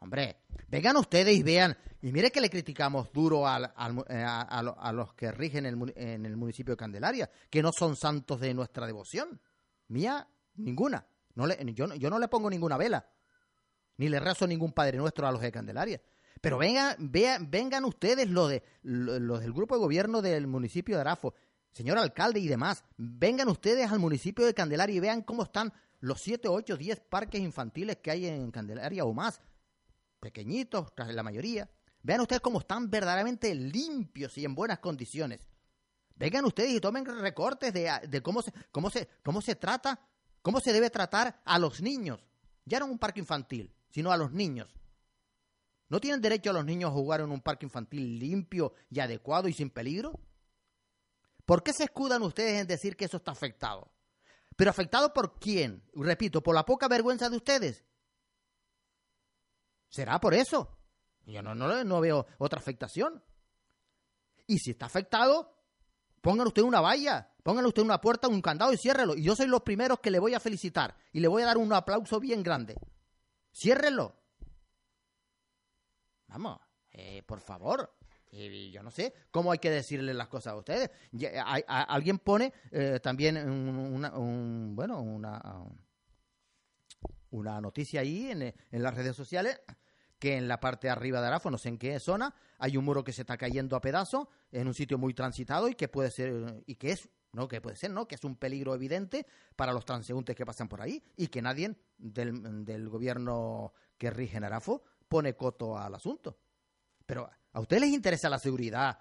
Hombre, vengan ustedes y vean, y mire que le criticamos duro eh, a, los que rigen en el municipio de Candelaria, que no son santos de nuestra devoción. Mía, ninguna. No le, yo, yo no le pongo ninguna vela. Ni le rezo ningún Padre Nuestro a los de Candelaria. Pero vengan, vean, vengan ustedes los, de, los del grupo de gobierno del municipio de Arafo, señor alcalde y demás. Vengan ustedes al municipio de Candelaria y vean cómo están los 7, 8, 10 parques infantiles que hay en Candelaria o más. Pequeñitos, la mayoría. Vean ustedes cómo están verdaderamente limpios y en buenas condiciones. Vengan ustedes y tomen recortes de, cómo, se, cómo, se, cómo se trata, cómo se debe tratar a los niños. Ya no un parque infantil, sino a los niños. ¿No tienen derecho a los niños a jugar en un parque infantil limpio y adecuado y sin peligro? ¿Por qué se escudan ustedes en decir que eso está afectado? ¿Pero afectado por quién? Repito, ¿por la poca vergüenza de ustedes? ¿Será por eso? Yo no, no, veo otra afectación. Y si está afectado, Pónganle usted una valla, pónganle usted una puerta, un candado y ciérrelo. Y yo soy los primeros que le voy a felicitar y le voy a dar un aplauso bien grande. Ciérrelo. Vamos, eh, por favor. yo no sé cómo hay que decirle las cosas a ustedes. alguien pone eh, también una, bueno, una, una noticia ahí en, en las redes sociales que en la parte de arriba de Arafo, no sé en qué zona, hay un muro que se está cayendo a pedazos en un sitio muy transitado y que puede ser, y que es, no, que puede ser, ¿no? Que es un peligro evidente para los transeúntes que pasan por ahí y que nadie del, del gobierno que rige en Arafo pone coto al asunto. Pero, ¿a ustedes les interesa la seguridad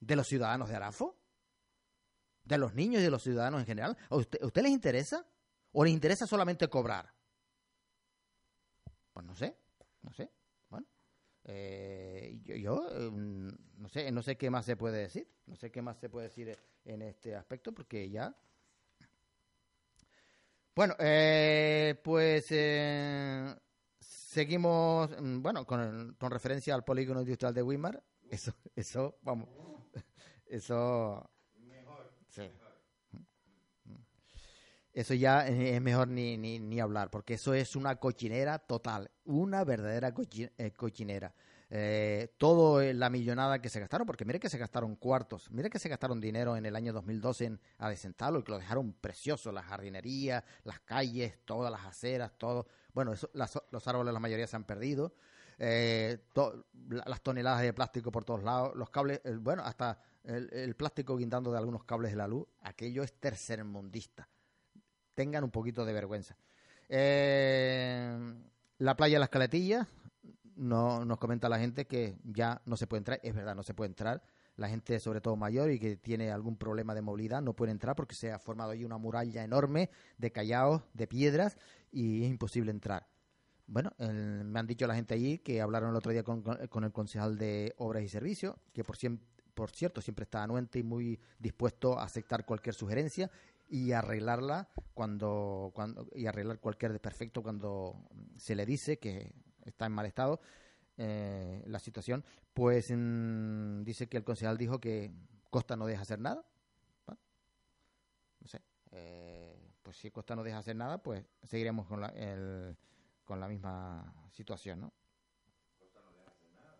de los ciudadanos de Arafo? ¿De los niños y de los ciudadanos en general? ¿A usted, ¿a usted les interesa? ¿O les interesa solamente cobrar? Pues no sé no sé, bueno, eh, yo, em, no sé, no sé qué más se puede decir, no sé qué más se puede decir en este aspecto porque ya. Bueno, eh, pues eh, seguimos, mm, bueno, con, con referencia al polígono industrial de Weimar, eso, eso, vamos, eso. Sí eso ya es mejor ni, ni, ni, hablar, porque eso es una cochinera total, una verdadera eh, cochinera. Eh, todo la millonada que se gastaron, porque mire que se gastaron cuartos, mire que se gastaron dinero en el año 2012 en Adesentalo y que lo dejaron precioso, las jardinerías, las calles, todas las aceras, todo. Bueno, eso, los árboles la mayoría se han perdido. eh, las toneladas de plástico por todos lados, los cables, bueno, hasta el, plástico guindando de algunos cables de la luz, aquello es tercermundista. Tengan un poquito de vergüenza. Eh, la playa de las Caletillas, no, nos comenta la gente que ya no se puede entrar. Es verdad, no se puede entrar. La gente, sobre todo mayor y que tiene algún problema de movilidad, no puede entrar porque se ha formado ahí una muralla enorme de callaos, de piedras y es imposible entrar. Bueno, me han dicho la gente allí que hablaron el otro día con, con el concejal de Obras y Servicios, que por, por cierto, siempre está anuente y muy dispuesto a aceptar cualquier sugerencia y arreglarla cuando, cuando y arreglar cualquier desperfecto cuando se le dice que está en mal estado eh, la situación, pues dice que el concejal dijo que Costa no deja hacer nada. No sé. Eh, pues si Costa no deja hacer nada, pues seguiremos con la, el, con la misma situación, ¿no? Costa no deja hacer nada.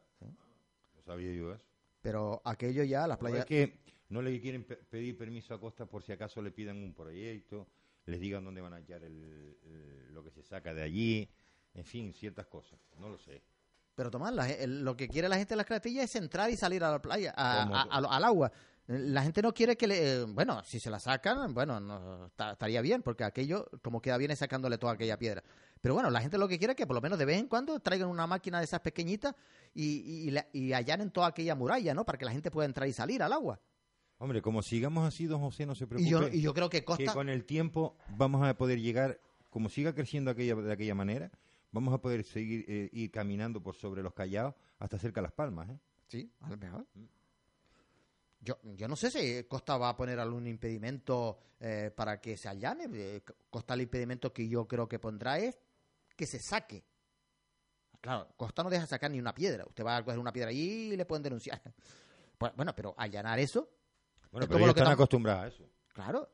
No sabía yo eso. Pero aquello ya, las playas... Es que no le quieren pedir permiso a Costa por si acaso le pidan un proyecto, les digan dónde van a hallar lo que se saca de allí, en fin, ciertas cosas. No lo sé. Pero Tomás, lo que quiere la gente de las carretillas es entrar y salir a la playa, al agua. La gente no quiere que le... Bueno, si se la sacan, bueno, no, estaría bien, porque aquello, como queda bien, es sacándole toda aquella piedra. Pero bueno, la gente lo que quiere es que por lo menos de vez en cuando traigan una máquina de esas pequeñitas y, y, y allanen toda aquella muralla, ¿no? Para que la gente pueda entrar y salir al agua. Hombre, como sigamos así, don José, no se preocupe. Y yo, y yo creo que Costa... Que con el tiempo vamos a poder llegar, como siga creciendo aquella, de aquella manera, vamos a poder seguir eh, ir caminando por sobre los callados hasta cerca de Las Palmas, ¿eh? Sí, a lo mejor. Yo, yo no sé si Costa va a poner algún impedimento eh, para que se allane. Eh, Costa el impedimento que yo creo que pondrá es que se saque. Claro, Costa no deja sacar ni una piedra. Usted va a coger una piedra allí y le pueden denunciar. Bueno, pero allanar eso. Bueno, pero ellos están acostumbrados a eso. Claro.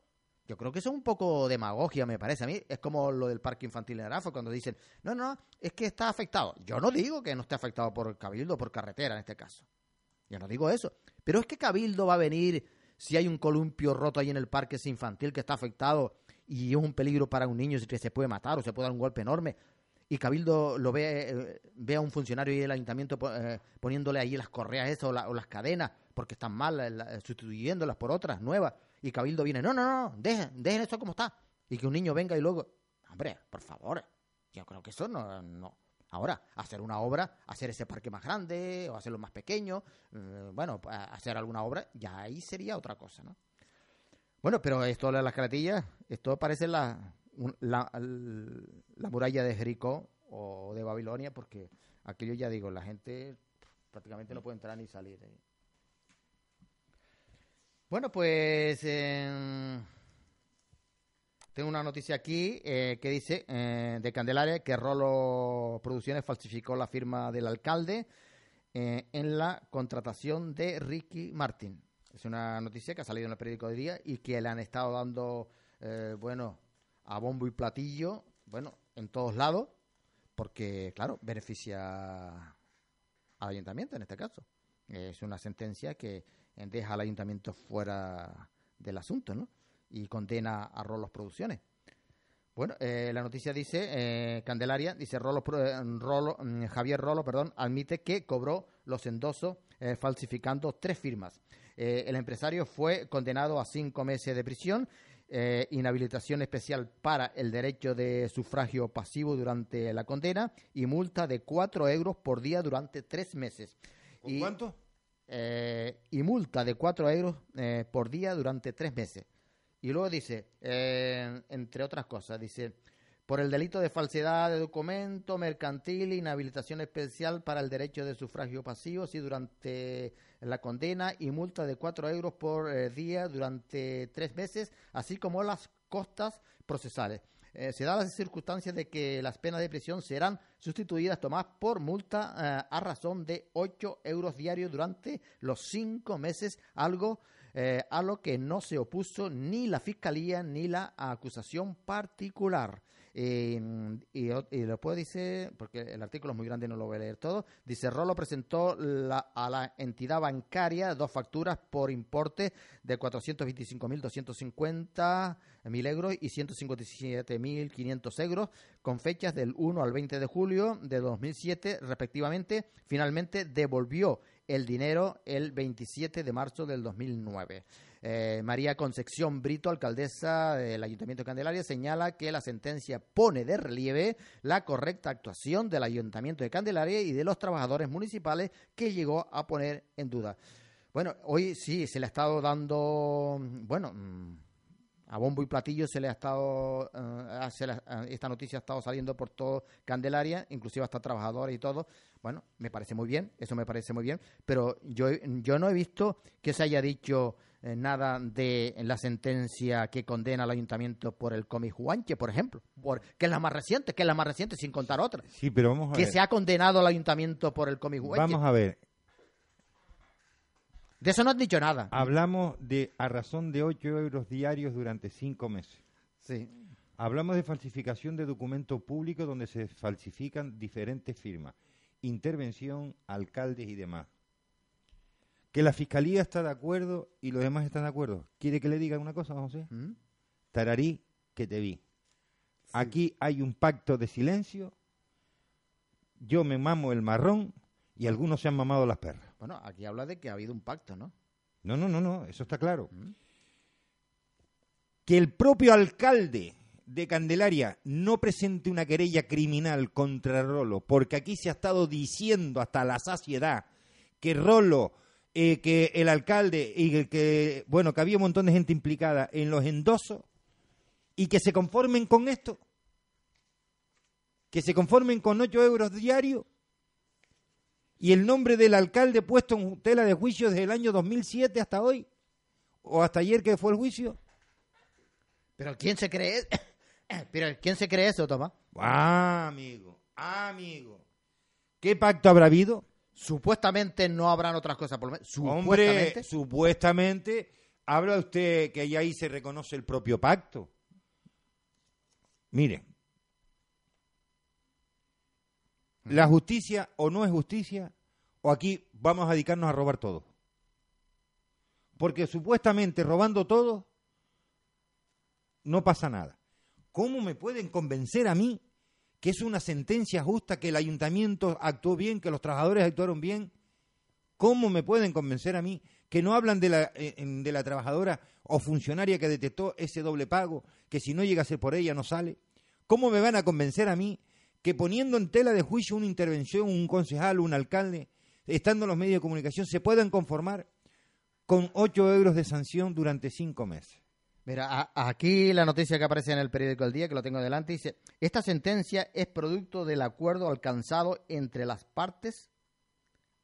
Yo creo que eso es un poco demagogia, me parece a mí. Es como lo del parque infantil en Arafo, cuando dicen, no, no, es que está afectado. Yo no digo que no esté afectado por cabildo, por carretera en este caso. Yo no digo eso. Pero es que cabildo va a venir si hay un columpio roto ahí en el parque infantil que está afectado y es un peligro para un niño que se puede matar o se puede dar un golpe enorme y Cabildo lo ve, eh, ve a un funcionario y el ayuntamiento eh, poniéndole ahí las correas esas o, las cadenas porque están mal, eh, sustituyéndolas por otras nuevas y Cabildo viene, no, no, no, dejen, dejen esto como está y que un niño venga y luego, hombre, por favor, yo creo que eso no, no. Ahora, hacer una obra, hacer ese parque más grande o hacerlo más pequeño, bueno, hacer alguna obra, ya ahí sería otra cosa, ¿no? Bueno, pero esto de las caratillas, esto parece la, la, la, muralla de Jericó o de Babilonia, porque aquello ya digo, la gente prácticamente no puede entrar ni salir. Bueno, pues em, tengo una noticia aquí eh, que dice eh, de Candelaria que Rolo Producciones falsificó la firma del alcalde eh, en la contratación de Ricky Martin. Es una noticia que ha salido en el periódico de día y que le han estado dando, bueno, a bombo y platillo, bueno, en todos lados, porque, claro, beneficia al ayuntamiento en este caso. Es una sentencia que deja al ayuntamiento fuera del asunto, ¿no? Y condena a Rolos Producciones. Bueno, eh, la noticia dice, eh, Candelaria, dice Rolo, eh, Rolo, mm, Javier Rolo, perdón, admite que cobró los endosos falsificando tres firmas. el empresario fue condenado a cinco meses de prisión eh, inhabilitación especial para el derecho de sufragio pasivo durante la condena y multa de 4 euros por día durante tres meses. y, cuánto? Eh, y multa de 4 euros eh, por día durante tres meses. Y luego dice, entre otras cosas, dice, por el delito de falsedad de documento mercantil, inhabilitación especial para el derecho de sufragio pasivo, si durante la condena y multa de 4 euros por eh, día durante tres meses, así como las costas procesales. Eh, se da la circunstancia de que las penas de prisión serán sustituidas, Tomás, por multa eh, a razón de 8 euros diarios durante los cinco meses, algo eh, a lo que no se opuso ni la Fiscalía ni la acusación particular. Y, y, después dice, porque el artículo es muy grande y no lo voy a leer todo, dice, Rolo presentó a la entidad bancaria dos facturas por importe de 425.250 mil euros y 157.500 euros con fechas del 1 al 20 de julio de 2007 respectivamente. Finalmente devolvió el dinero el 27 de marzo del 2009. Eh, María Concepción Brito, alcaldesa del Ayuntamiento de Candelaria, señala que la sentencia pone de relieve la correcta actuación del Ayuntamiento de Candelaria y de los trabajadores municipales que llegó a poner en duda. Bueno, hoy sí se le ha estado dando, bueno, mm, a bombo y platillo se le ha estado, eh, eh, esta noticia ha estado saliendo por todo Candelaria, inclusive hasta trabajadores y todo. Bueno, me parece muy bien, eso me parece muy bien, pero yo, yo no he visto que se haya dicho eh, nada de la sentencia que condena al ayuntamiento por el Comijuanche, por ejemplo, por, que es la más reciente, que es la más reciente sin contar otra. Sí, pero vamos a que se ha condenado al ayuntamiento por el Comijuanche. Vamos a ver. De eso no has dicho nada. Hablamos de a razón de 8 euros diarios durante 5 meses. Sí. Hablamos de falsificación de documentos públicos donde se falsifican diferentes firmas. Intervención, alcaldes y demás que la fiscalía está de acuerdo y los demás están de acuerdo. ¿Quiere que le diga una cosa, José? ¿Mm? Tararí, que te vi. Aquí hay un pacto de silencio. Yo me mamo el marrón y algunos se han mamado las perras. Bueno, aquí habla de que ha habido un pacto, ¿no? No, no, no, no, eso está claro. ¿Mm? Que el propio alcalde de Candelaria no presente una querella criminal contra Rolo, porque aquí se ha estado diciendo hasta la saciedad que Rolo eh, que el alcalde y que, bueno, que había un montón de gente implicada en los endosos y que se conformen con esto, que se conformen con 8 euros diarios y el nombre del alcalde puesto en tela de juicio desde el año 2007 hasta hoy, o hasta ayer que fue el juicio. Pero ¿quién se cree? Pero ¿quién se cree eso, Tomás? Ah, amigo, amigo. ¿Qué pacto habrá habido? Supuestamente no habrán otras cosas por lo Supuestamente. supuestamente habla usted que ahí se reconoce el propio pacto. Mire, la justicia o no es justicia, o aquí vamos a dedicarnos a robar todo. Porque supuestamente robando todo no pasa nada. ¿Cómo me pueden convencer a mí que es una sentencia justa, que el ayuntamiento actuó bien, que los trabajadores actuaron bien. ¿Cómo me pueden convencer a mí que no hablan de la, eh, de la trabajadora o funcionaria que detectó ese doble pago, que si no llega a ser por ella no sale? ¿Cómo me van a convencer a mí que poniendo en tela de juicio una intervención, un concejal, un alcalde, estando en los medios de comunicación, se puedan conformar con ocho euros de sanción durante cinco meses? Mira, aquí la noticia que aparece en el periódico El Día, que lo tengo delante, dice, esta sentencia es producto del acuerdo alcanzado entre las partes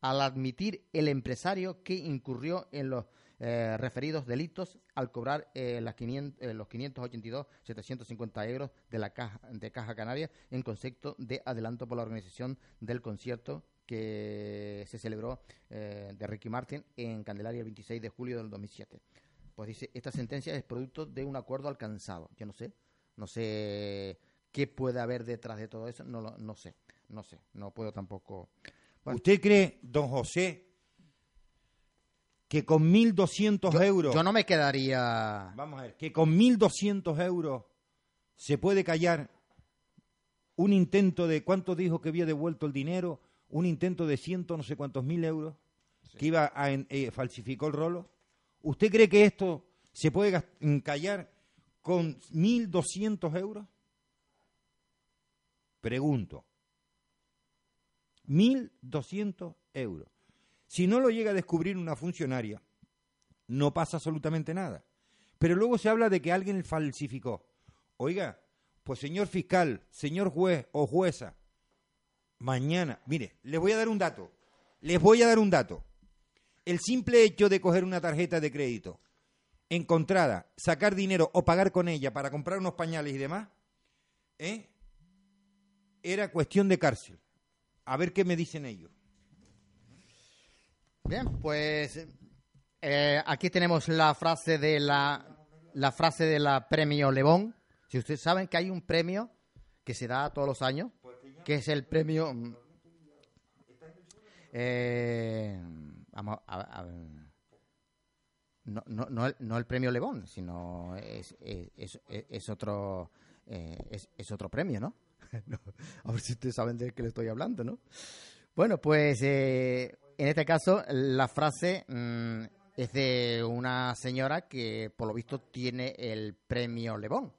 al admitir el empresario que incurrió en los eh, referidos delitos al cobrar eh, las 500, eh, los 582.750 euros de la caja, de Caja Canaria en concepto de adelanto por la organización del concierto que se celebró de Ricky Martin en Candelaria el 26 de julio del 2007 pues dice, esta sentencia es producto de un acuerdo alcanzado. Yo no sé, no sé qué puede haber detrás de todo eso, no, no sé, no sé, no puedo tampoco... ¿Usted cree, don José, que con 1.200 euros... Yo no me quedaría... Vamos a ver, que con 1.200 euros se puede callar un intento de cuánto dijo que había devuelto el dinero, un intento de ciento no sé cuántos mil euros que iba a eh, falsificó el rolo. ¿Usted cree que esto se puede callar con 1.200 euros? Pregunto. 1.200 euros. Si no lo llega a descubrir una funcionaria, no pasa absolutamente nada. Pero luego se habla de que alguien falsificó. Oiga, pues señor fiscal, señor juez o jueza, mañana, mire, les voy a dar un dato. Les voy a dar un dato el simple hecho de coger una tarjeta de crédito encontrada, sacar dinero o pagar con ella para comprar unos pañales y demás, ¿eh? era cuestión de cárcel. A ver qué me dicen ellos. Bien, pues eh, aquí tenemos la frase de la, la frase de la premio Lebón. Si ustedes saben que hay un premio que se da todos los años, que es el premio... mm, eh, no, no, no, el, no el premio Lebón, sino es, es, es- otro eh, es, otro premio, ¿no? A ver si ustedes saben de qué le estoy hablando, ¿no? Bueno, pues eh, en este caso la frase mm, es de una señora que por lo visto tiene el premio Lebón.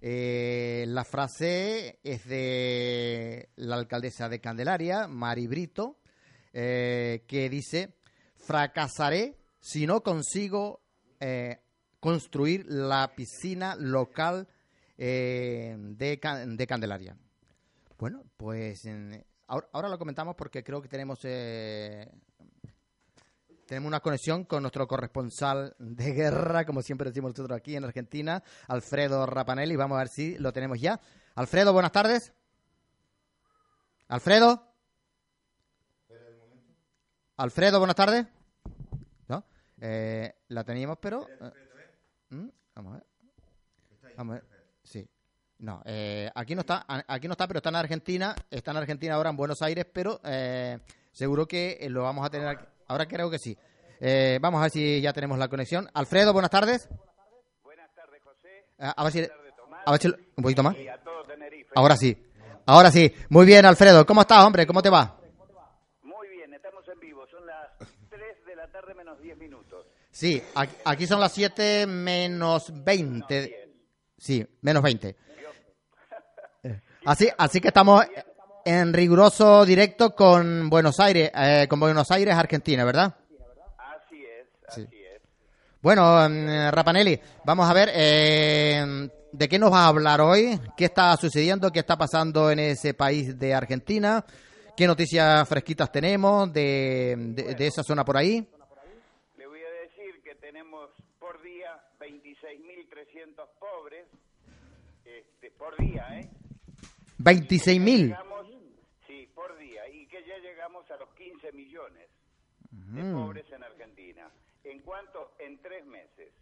Eh, la frase es de la alcaldesa de Candelaria, Mari Brito, eh, que dice, fracasaré si no consigo eh, construir la piscina local eh, de, de Candelaria. Bueno, pues ahora, ahora lo comentamos porque creo que tenemos tenemos una conexión con nuestro corresponsal de guerra, como siempre decimos nosotros aquí en Argentina, Alfredo Rapanelli. Vamos a ver si lo tenemos ya. Alfredo, buenas tardes. Alfredo. Alfredo, buenas tardes. ¿No? Eh, la teníamos, pero... eh, ¿Mm? Vamos a ver. Vamos a ver. Sí. No, eh, aquí no está, aquí no está, pero está en Argentina, está en Argentina ahora en Buenos Aires, pero eh, seguro que lo vamos a tener aquí. Ahora creo que sí. Eh, vamos a ver si ya tenemos la conexión. Alfredo, buenas tardes. Buenas tardes, José. Eh, a ver si, a ver un poquito más. Ahora sí, ahora sí. Muy bien, Alfredo. ¿Cómo estás, hombre? ¿Cómo te va? Muy bien, estamos en vivo. Son las 3 de la tarde menos 10 minutos. Sí, aquí, son las 7 menos 20. Sí, menos 20. Eh, Así, así que estamos en riguroso directo con Buenos Aires, eh, con Buenos Aires, Argentina, ¿verdad? Así es, Sí. así es. Bueno, mm, Rapanelli, vamos a ver, eh, ¿de qué nos va a hablar hoy? ¿Qué está sucediendo? ¿Qué está pasando en ese país de Argentina? ¿Qué noticias fresquitas tenemos de, de- de esa zona por ahí? Le voy a decir que tenemos por día 26.300 pobres. Este, por día, ¿eh? 26.000. Llegamos, sí, por día. Y que ya llegamos a los 15 millones de Mm. pobres en Argentina. ¿En cuánto? En tres meses.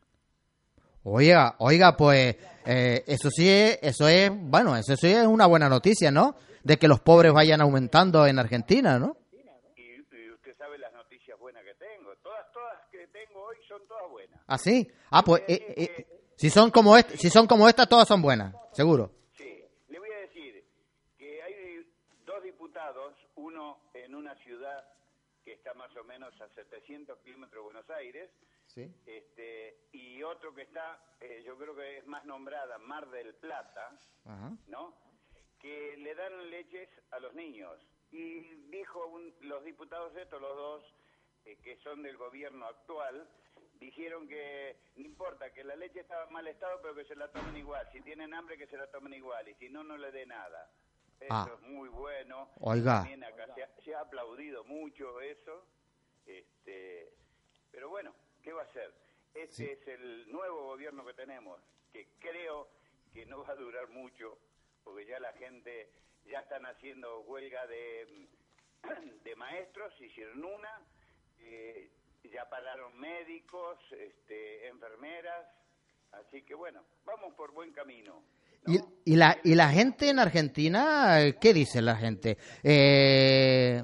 Oiga, oiga, pues eh, eso sí es, eso es, bueno, eso sí es una buena noticia, ¿no? De que los pobres vayan aumentando en Argentina, ¿no? Y, y usted sabe las noticias buenas que tengo. Todas, todas que tengo hoy son todas buenas. ¿Ah, sí? Ah, pues eh, eh, si son como est- si son como estas, todas son buenas, seguro. Sí, le voy a decir que hay dos diputados, uno en una ciudad que está más o menos a 700 kilómetros de Buenos Aires, Sí. este, y otro que está, eh, yo creo que es más nombrada, Mar del Plata, Ajá. ¿no? Que le dan leches a los niños. Y dijo un- los diputados estos, los dos, eh, que son del gobierno actual, dijeron que no importa, que la leche estaba en mal estado, pero que se la tomen igual. Si tienen hambre, que se la tomen igual. Y si no, no le dé nada. Eso Ah. es muy bueno. Oiga. También acá se ha, se ha aplaudido mucho eso. Este, pero bueno, ¿qué va a ser? Este es el nuevo gobierno que tenemos, que creo que no va a durar mucho, porque ya la gente ya están haciendo huelga de, de maestros, hicieron una, eh, ya pararon médicos, este, enfermeras, así que bueno, vamos por buen camino. ¿Y, y la, ¿Y la gente en Argentina, eh, qué dice la gente? Eh,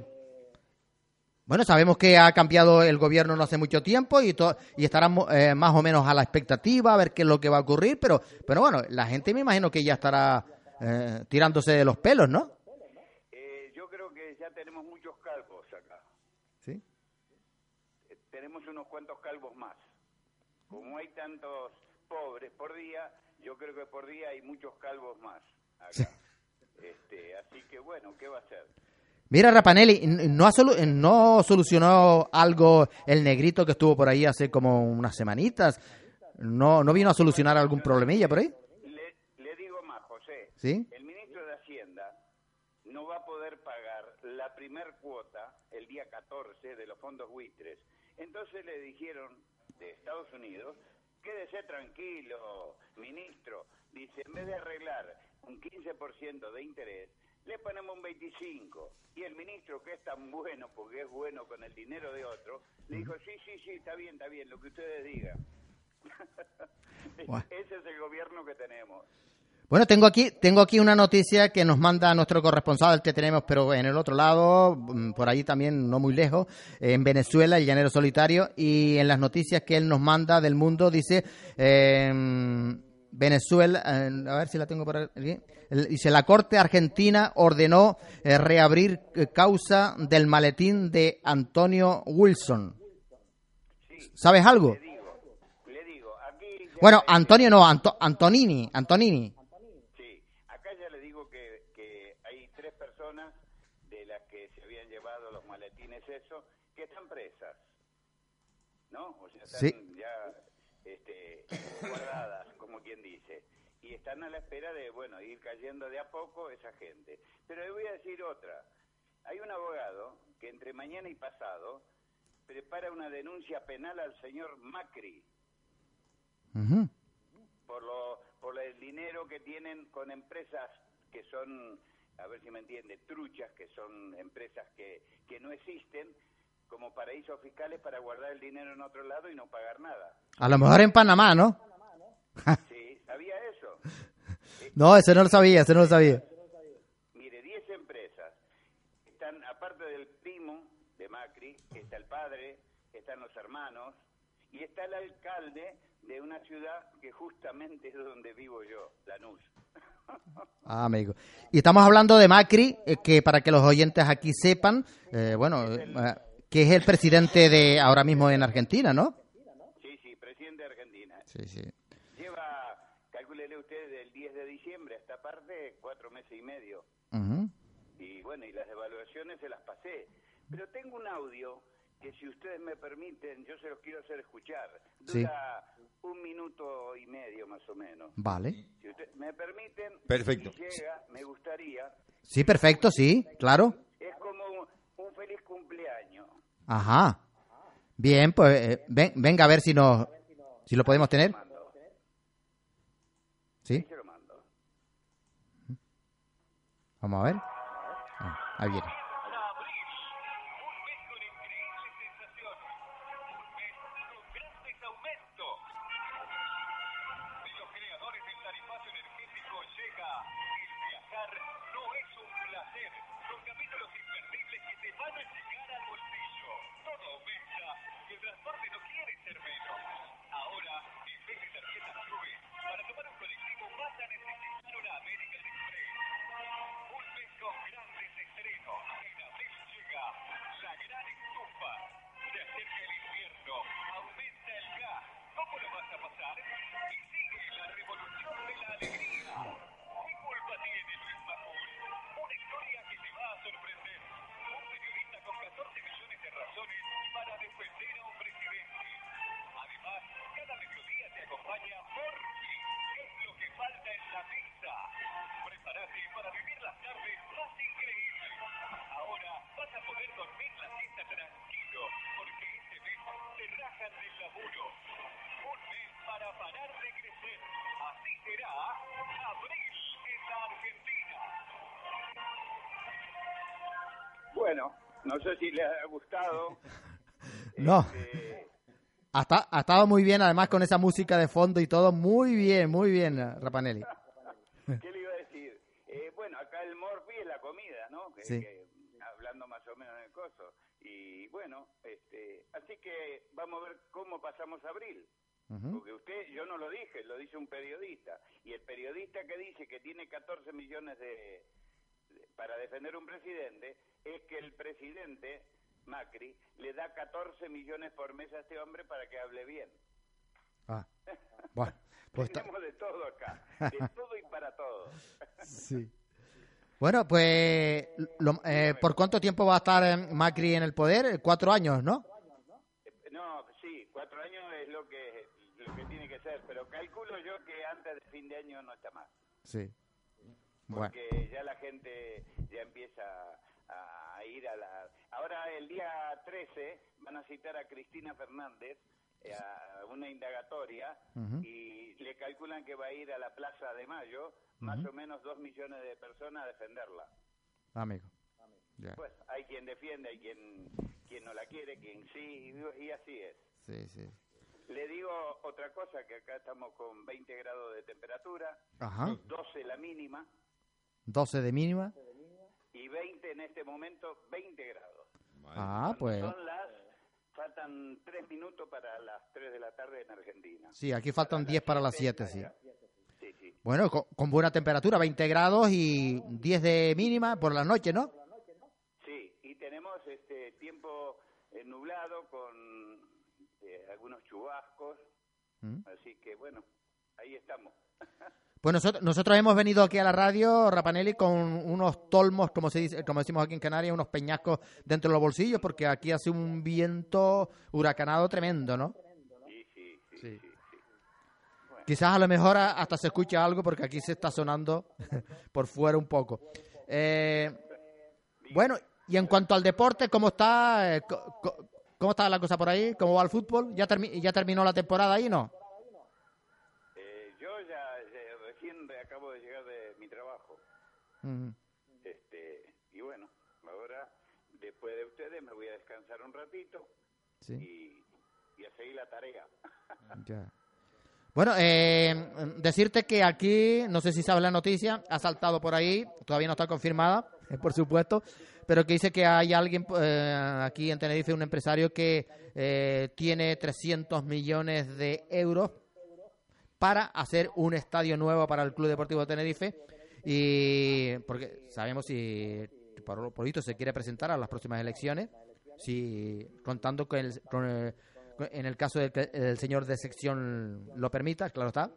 bueno, sabemos que ha cambiado el gobierno no hace mucho tiempo y, to- y estarán eh, más o menos a la expectativa a ver qué es lo que va a ocurrir, pero, pero bueno, la gente me imagino que ya estará eh, tirándose de los pelos, ¿no? Eh, yo creo que ya tenemos muchos calvos tenemos unos cuantos calvos más. Como hay tantos pobres por día, yo creo que por día hay muchos calvos más acá. Este, así que bueno, ¿qué va a hacer? Mira, Rapanelli, ¿no, ha solu- ¿no solucionó algo el negrito que estuvo por ahí hace como unas semanitas? ¿No, no vino a solucionar algún problemilla por ahí? Le, le digo más, José. ¿Sí? El ministro de Hacienda no va a poder pagar la primer cuota el día 14 de los fondos buitres. Entonces le dijeron de Estados Unidos, quédese tranquilo, ministro. Dice, en vez de arreglar un 15% de interés, le ponemos un 25. Y el ministro, que es tan bueno, porque es bueno con el dinero de otro, le dijo, sí, sí, sí, está bien, está bien, lo que ustedes digan. Ese es el gobierno que tenemos. Bueno, tengo aquí, tengo aquí una noticia que nos manda nuestro corresponsal que tenemos, pero en el otro lado, mm, por ahí también, no muy lejos, en Venezuela, el llanero solitario, y en las noticias que él nos manda del mundo dice eh, Venezuela, eh, a ver si la tengo por aquí, dice la Corte Argentina ordenó eh, reabrir eh, causa del maletín de Antonio Wilson. ¿Sabes algo? Le digo, aquí bueno, Antonio no, Anto, Antonini, Antonini. Que están presas, ¿no? O sea, están ya este, guardadas, como quien dice. Y están a la espera de, bueno, ir cayendo de a poco esa gente. Pero le voy a decir otra. Hay un abogado que entre mañana y pasado prepara una denuncia penal al señor Macri. Por, lo, por el dinero que tienen con empresas que son, a ver si me entiende, truchas, que son empresas que, que no existen, como paraísos fiscales para guardar el dinero en otro lado y no pagar nada. A lo mejor en Panamá, ¿no? sí, ¿sabía eso? no, eso no lo sabía, eso no lo sabía. Mire, 10 empresas. Están, aparte del primo de Macri, está el padre, están los hermanos, y está el alcalde de una ciudad que justamente es donde vivo yo, Lanús. Ah, amigo. Y estamos hablando de Macri, eh, que para que los oyentes aquí sepan, eh, bueno, eh, que es el presidente de ahora mismo en Argentina, ¿no? Sí, sí, presidente de Argentina. Sí, sí. Lleva, calculele usted, del 10 de diciembre a esta parte, cuatro meses y medio. Y bueno, y las evaluaciones se las pasé. Pero tengo un audio que si ustedes me permiten, yo se los quiero hacer escuchar. Dura un minuto y medio más o menos. Vale. Si ustedes me permiten, perfecto. Si llega, me gustaría. Sí, perfecto, sí, claro. Es como un feliz cumpleaños. Ajá. Bien, pues eh, ven, venga a ver si nos si lo podemos tener. ¿Sí? Vamos a ver. Ah, ahí viene. No sé si les ha gustado. no. Este, ha, ha, estado muy bien, además con esa música de fondo y todo, muy bien, muy bien, Rapanelli. ¿Qué le iba a decir? Eh, bueno, acá el morfi es la comida, ¿no? sí. hablando más o menos del coso. Y bueno, este, así que vamos a ver cómo pasamos abril. Porque usted, yo no lo dije, lo dice un periodista. Y el periodista que dice que tiene 14 millones de, para defender un presidente, es que el presidente, Macri, le da 14 millones por mes a este hombre para que hable bien. Ah, bueno. Pues Tenemos de todo acá, de todo y para todo. sí. Bueno, pues, eh, ¿por cuánto tiempo va a estar Macri en el poder? Cuatro años, ¿no? No, sí, cuatro años es lo que, lo que tiene que ser, pero calculo yo que antes de fin de año no está más. Sí. Porque ya la gente ya empieza a ir a la... Ahora el día 13 van a citar a Cristina Fernández a una indagatoria y le calculan que va a ir a la Plaza de Mayo más o menos dos millones de personas a defenderla. Amigo. Pues hay quien defiende, hay quien, quien no la quiere, quien sí, y así es. Sí, sí. Le digo otra cosa, que acá estamos con 20 grados de temperatura, Ajá. 12 la mínima 12 de mínima. y 20 en este momento, 20 grados. Ah, pues. Son las, faltan 3 minutos para las 3 de la tarde en Argentina. Sí, aquí faltan 10 para las 7, sí. Sí, sí. Bueno, con, con buena temperatura, 20 grados y 10 de mínima por la noche, ¿no? Sí, y tenemos este tiempo eh, nublado con eh, algunos chubascos, Mm. así que bueno, ahí estamos. Pues nosotros, nosotros hemos venido aquí a la radio, Rapanelli, con unos tolmos, como se dice, como decimos aquí en Canarias, unos peñascos dentro de los bolsillos, porque aquí hace un viento huracanado tremendo, ¿no? Sí, sí, sí, Sí. sí, sí. Quizás a lo mejor hasta se escucha algo, porque aquí se está sonando por fuera un poco. Eh, bueno, y en cuanto al deporte, ¿cómo está, eh, cómo está la cosa por ahí? ¿Cómo va el fútbol? ¿Ya, termi- ya terminó la temporada ahí, no? Eh, yo ya, ya recién de- acabo de llegar de mi trabajo, Este y bueno, ahora después de ustedes me voy a descansar un ratito sí. y, y a seguir la tarea. Ya. Bueno, eh, decirte que aquí, no sé si sabes la noticia, ha saltado por ahí, todavía no está confirmada, eh, por supuesto, pero que dice que hay alguien eh, aquí en Tenerife, un empresario que eh, tiene 300 millones de euros para hacer un estadio nuevo para el Club Deportivo de Tenerife y porque sabemos si por por esto se quiere presentar a las próximas elecciones, si contando con el, con el- en el caso de que el señor de sección lo permita, claro está,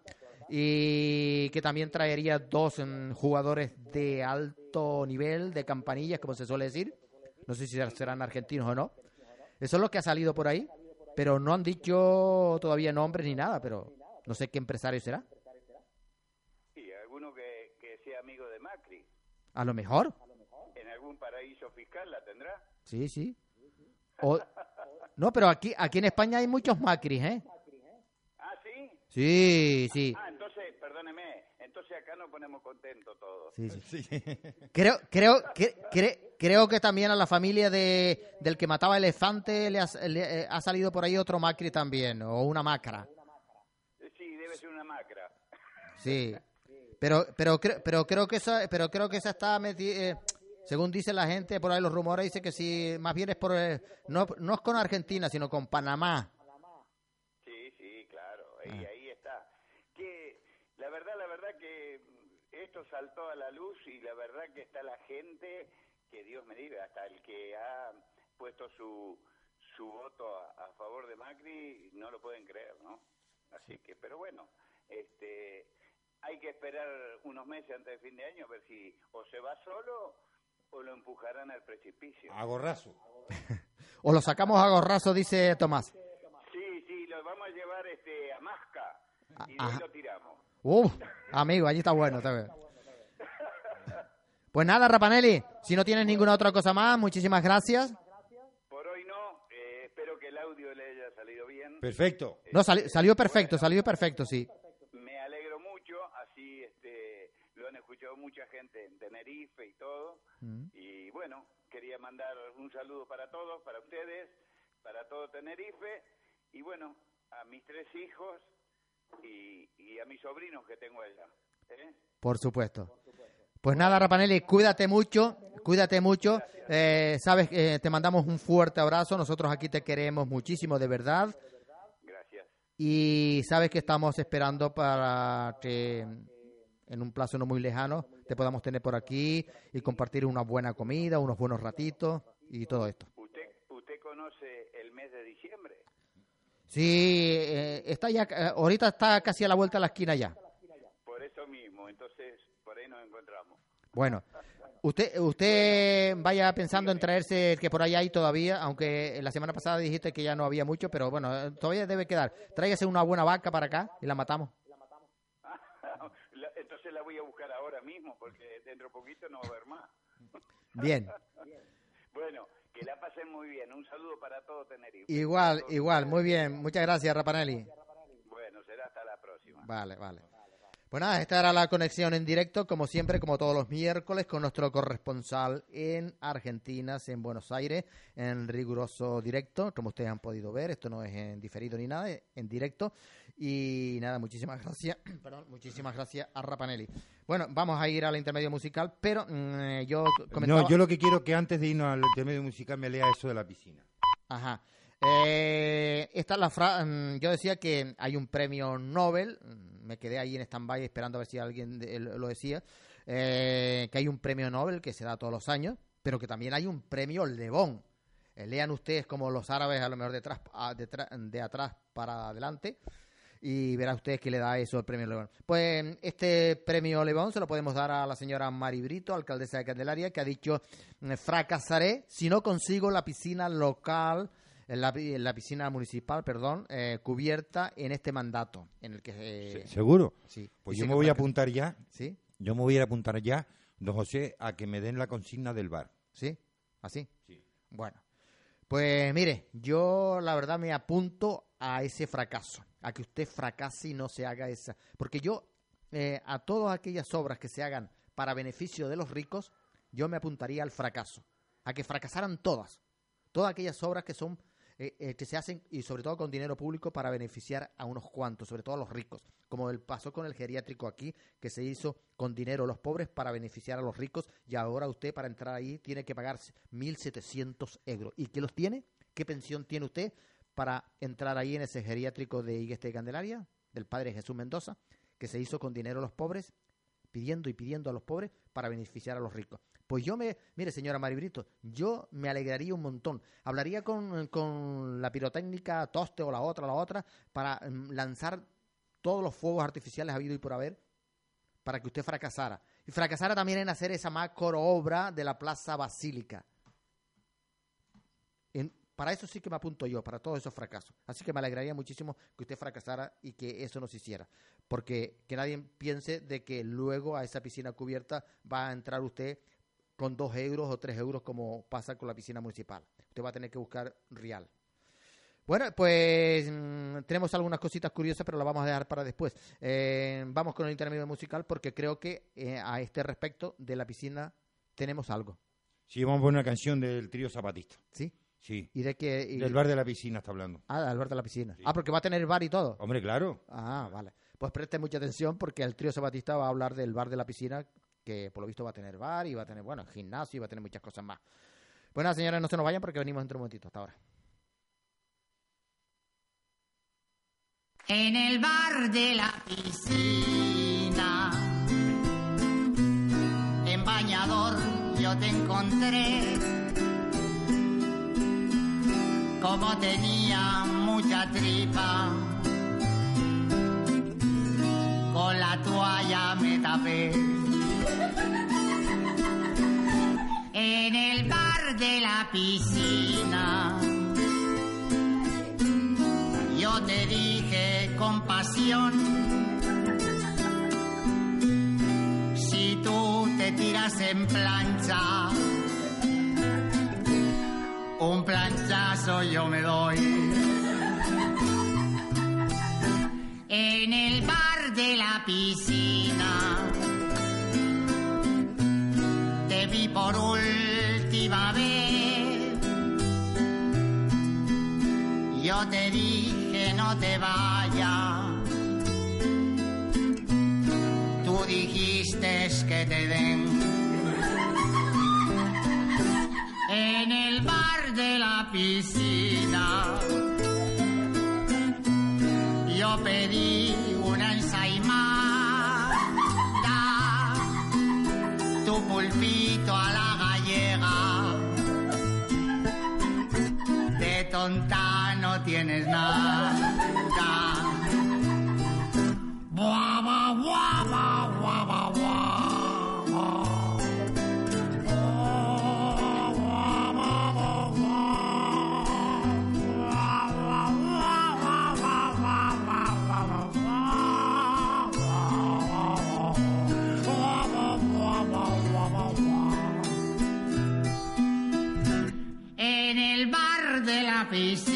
y que también traería dos mm, jugadores de alto nivel, de campanillas, como se suele decir, no sé si serán argentinos o no, eso es lo que ha salido por ahí, pero no han dicho todavía nombres ni nada, pero no sé qué empresario será. Y alguno que, que sea amigo de Macri, A lo mejor. en algún paraíso fiscal la tendrá. Sí, sí. O- no, pero aquí, aquí en España hay muchos Macris, ¿eh? Ah, sí. Sí, sí. Ah, entonces, perdóneme, entonces acá nos ponemos contentos todos. sí, sí. Sí. Creo, creo, que, cre- creo que también a la familia de, del que mataba elefante le ha, le, eh, ha salido por ahí otro Macri también, o una macra. Sí, debe ser una macra. Sí. Pero, pero, pero creo que esa, pero creo que esa está metida, según dice la gente, por ahí los rumores dice que sí, más bien es por, eh, no, no es con Argentina, sino con Panamá. Sí, sí, claro, ahí, ahí está. Que la verdad, la verdad que esto saltó a la luz y la verdad que está la gente, que Dios me diga, hasta el que ha puesto su, su voto a, a favor de Macri, no lo pueden creer, ¿no? Así que, pero bueno, este, hay que esperar unos meses antes de fin de año a ver si o se va solo o lo empujarán al precipicio. A gorrazo. O lo sacamos a gorrazo, dice Tomás. Sí, sí, lo vamos a llevar este, a Masca y ahí Ajá. lo tiramos. Uf, amigo, allí está bueno. está bien. Pues nada, Rapanelli, si no tienes ninguna otra cosa más, muchísimas gracias. Por hoy no, eh, espero que el audio le haya salido bien. Perfecto. No, sali- salió perfecto, salió perfecto, sí. Me alegro mucho, así este, lo han escuchado mucha gente en Tenerife y todo. Mm. Y bueno, quería mandar un saludo para todos, para ustedes, para todo Tenerife. Y bueno, a mis tres hijos y, y a mis sobrinos que tengo allá. ¿eh? Por supuesto. Pues nada, Rapanelli, cuídate mucho, cuídate mucho. Eh, sabes que te mandamos un fuerte abrazo. Nosotros aquí te queremos muchísimo, de verdad. Gracias. Y sabes que estamos esperando para que en un plazo no muy lejano te podamos tener por aquí y compartir una buena comida, unos buenos ratitos y todo esto. ¿Usted, usted conoce el mes de diciembre? Sí, eh, está ya, eh, ahorita está casi a la vuelta de la esquina ya. Por eso mismo, entonces por ahí nos encontramos. Bueno, usted, usted vaya pensando en traerse el que por ahí hay todavía, aunque la semana pasada dijiste que ya no había mucho, pero bueno, eh, todavía debe quedar. Tráigase una buena vaca para acá y la matamos. La- voy a buscar ahora mismo porque dentro de poquito no va a haber más. Bien, Bueno, que la pasen muy bien. Un saludo para todo Tenerife. igual, Todos igual, muy bien. Muchas gracias, Rapanelli. Bueno, será hasta la próxima. Vale, vale. Pues nada, esta era la conexión en directo, como siempre, como todos los miércoles, con nuestro corresponsal en Argentina, en Buenos Aires, en riguroso directo, como ustedes han podido ver, esto no es en diferido ni nada, es en directo. Y nada, muchísimas gracias, perdón, muchísimas gracias a Rapanelli. Bueno, vamos a ir al intermedio musical, pero mm, yo comentaba... No, yo lo que quiero que antes de irnos al intermedio musical me lea eso de la piscina. Ajá. Eh, esta es la fra mm, yo decía que hay un premio Nobel, mm, me quedé ahí en stand-by esperando a ver si alguien lo decía, eh, que hay un premio Nobel que se da todos los años, pero que también hay un premio Lebón. Eh, lean ustedes como los árabes a lo mejor detrás, de atrás para adelante y verán ustedes que le da eso el premio Lebón. Pues este premio Lebón se lo podemos dar a la señora Mari Brito, alcaldesa de Candelaria, que ha dicho, fracasaré si no consigo la piscina local en la, piscina municipal, perdón, eh, cubierta en este mandato, en el que... Eh, ¿Seguro? Sí. Pues yo me voy a apuntar ya. ¿Sí? Yo me voy a apuntar ya, don José, a que me den la consigna del bar. ¿Sí? ¿Así? Sí. Bueno. Pues mire, yo la verdad me apunto a ese fracaso, a que usted fracase y no se haga esa. Porque yo, eh, a todas aquellas obras que se hagan para beneficio de los ricos, yo me apuntaría al fracaso, a que fracasaran todas. Todas aquellas obras que son eh, eh, que se hacen y sobre todo con dinero público para beneficiar a unos cuantos, sobre todo a los ricos, como el pasó con el geriátrico aquí, que se hizo con dinero los pobres para beneficiar a los ricos y ahora usted para entrar ahí tiene que pagar 1.700 euros. ¿Y qué los tiene? ¿Qué pensión tiene usted para entrar ahí en ese geriátrico de Igueste de Candelaria, del padre Jesús Mendoza, que se hizo con dinero los pobres, pidiendo y pidiendo a los pobres para beneficiar a los ricos? Pues yo me, mire señora Maribrito, yo me alegraría un montón. Hablaría con, la pirotécnica Toste o la otra, la otra, para mm, lanzar todos los fuegos artificiales habido y por haber para que usted fracasara. Y fracasara también en hacer esa macro obra de la Plaza Basílica. para eso sí que me apunto yo, para todos esos fracasos. Así que me alegraría muchísimo que usted fracasara y que eso no se hiciera. Porque que nadie piense de que luego a esa piscina cubierta va a entrar usted con dos euros o tres euros como pasa con la piscina municipal. Usted va a tener que buscar real. Bueno, pues mm, tenemos algunas cositas curiosas, pero las vamos a dejar para después. Eh, vamos con el intermedio musical porque creo que eh, a este respecto de la piscina tenemos algo. Sí, vamos a poner una canción del trío Zapatista. ¿Sí? Sí. ¿Y de qué? Del bar de la piscina está hablando. Ah, del bar de la piscina. Ah, porque va a tener bar y todo. Hombre, claro. Ah, vale. Pues preste mucha atención porque el trío Zapatista va a hablar del bar de la piscina que por lo visto va a tener bar y va a tener, bueno, gimnasio y va a tener muchas cosas más. Bueno, señores, no se nos vayan porque venimos dentro de un momentito. Hasta ahora. En el bar de la piscina, en bañador, yo te encontré. Como tenía mucha tripa con la toalla me tapé. En el bar de la piscina, yo te dije con pasión, si tú te tiras en plancha, un planchazo yo me doy. en el bar de la piscina. Vi por última vez. Yo te dije no te vayas. Tú dijiste que te den. En el bar de la piscina yo pedí pulpito a la gallega. De tonta no tienes nada. Piscina.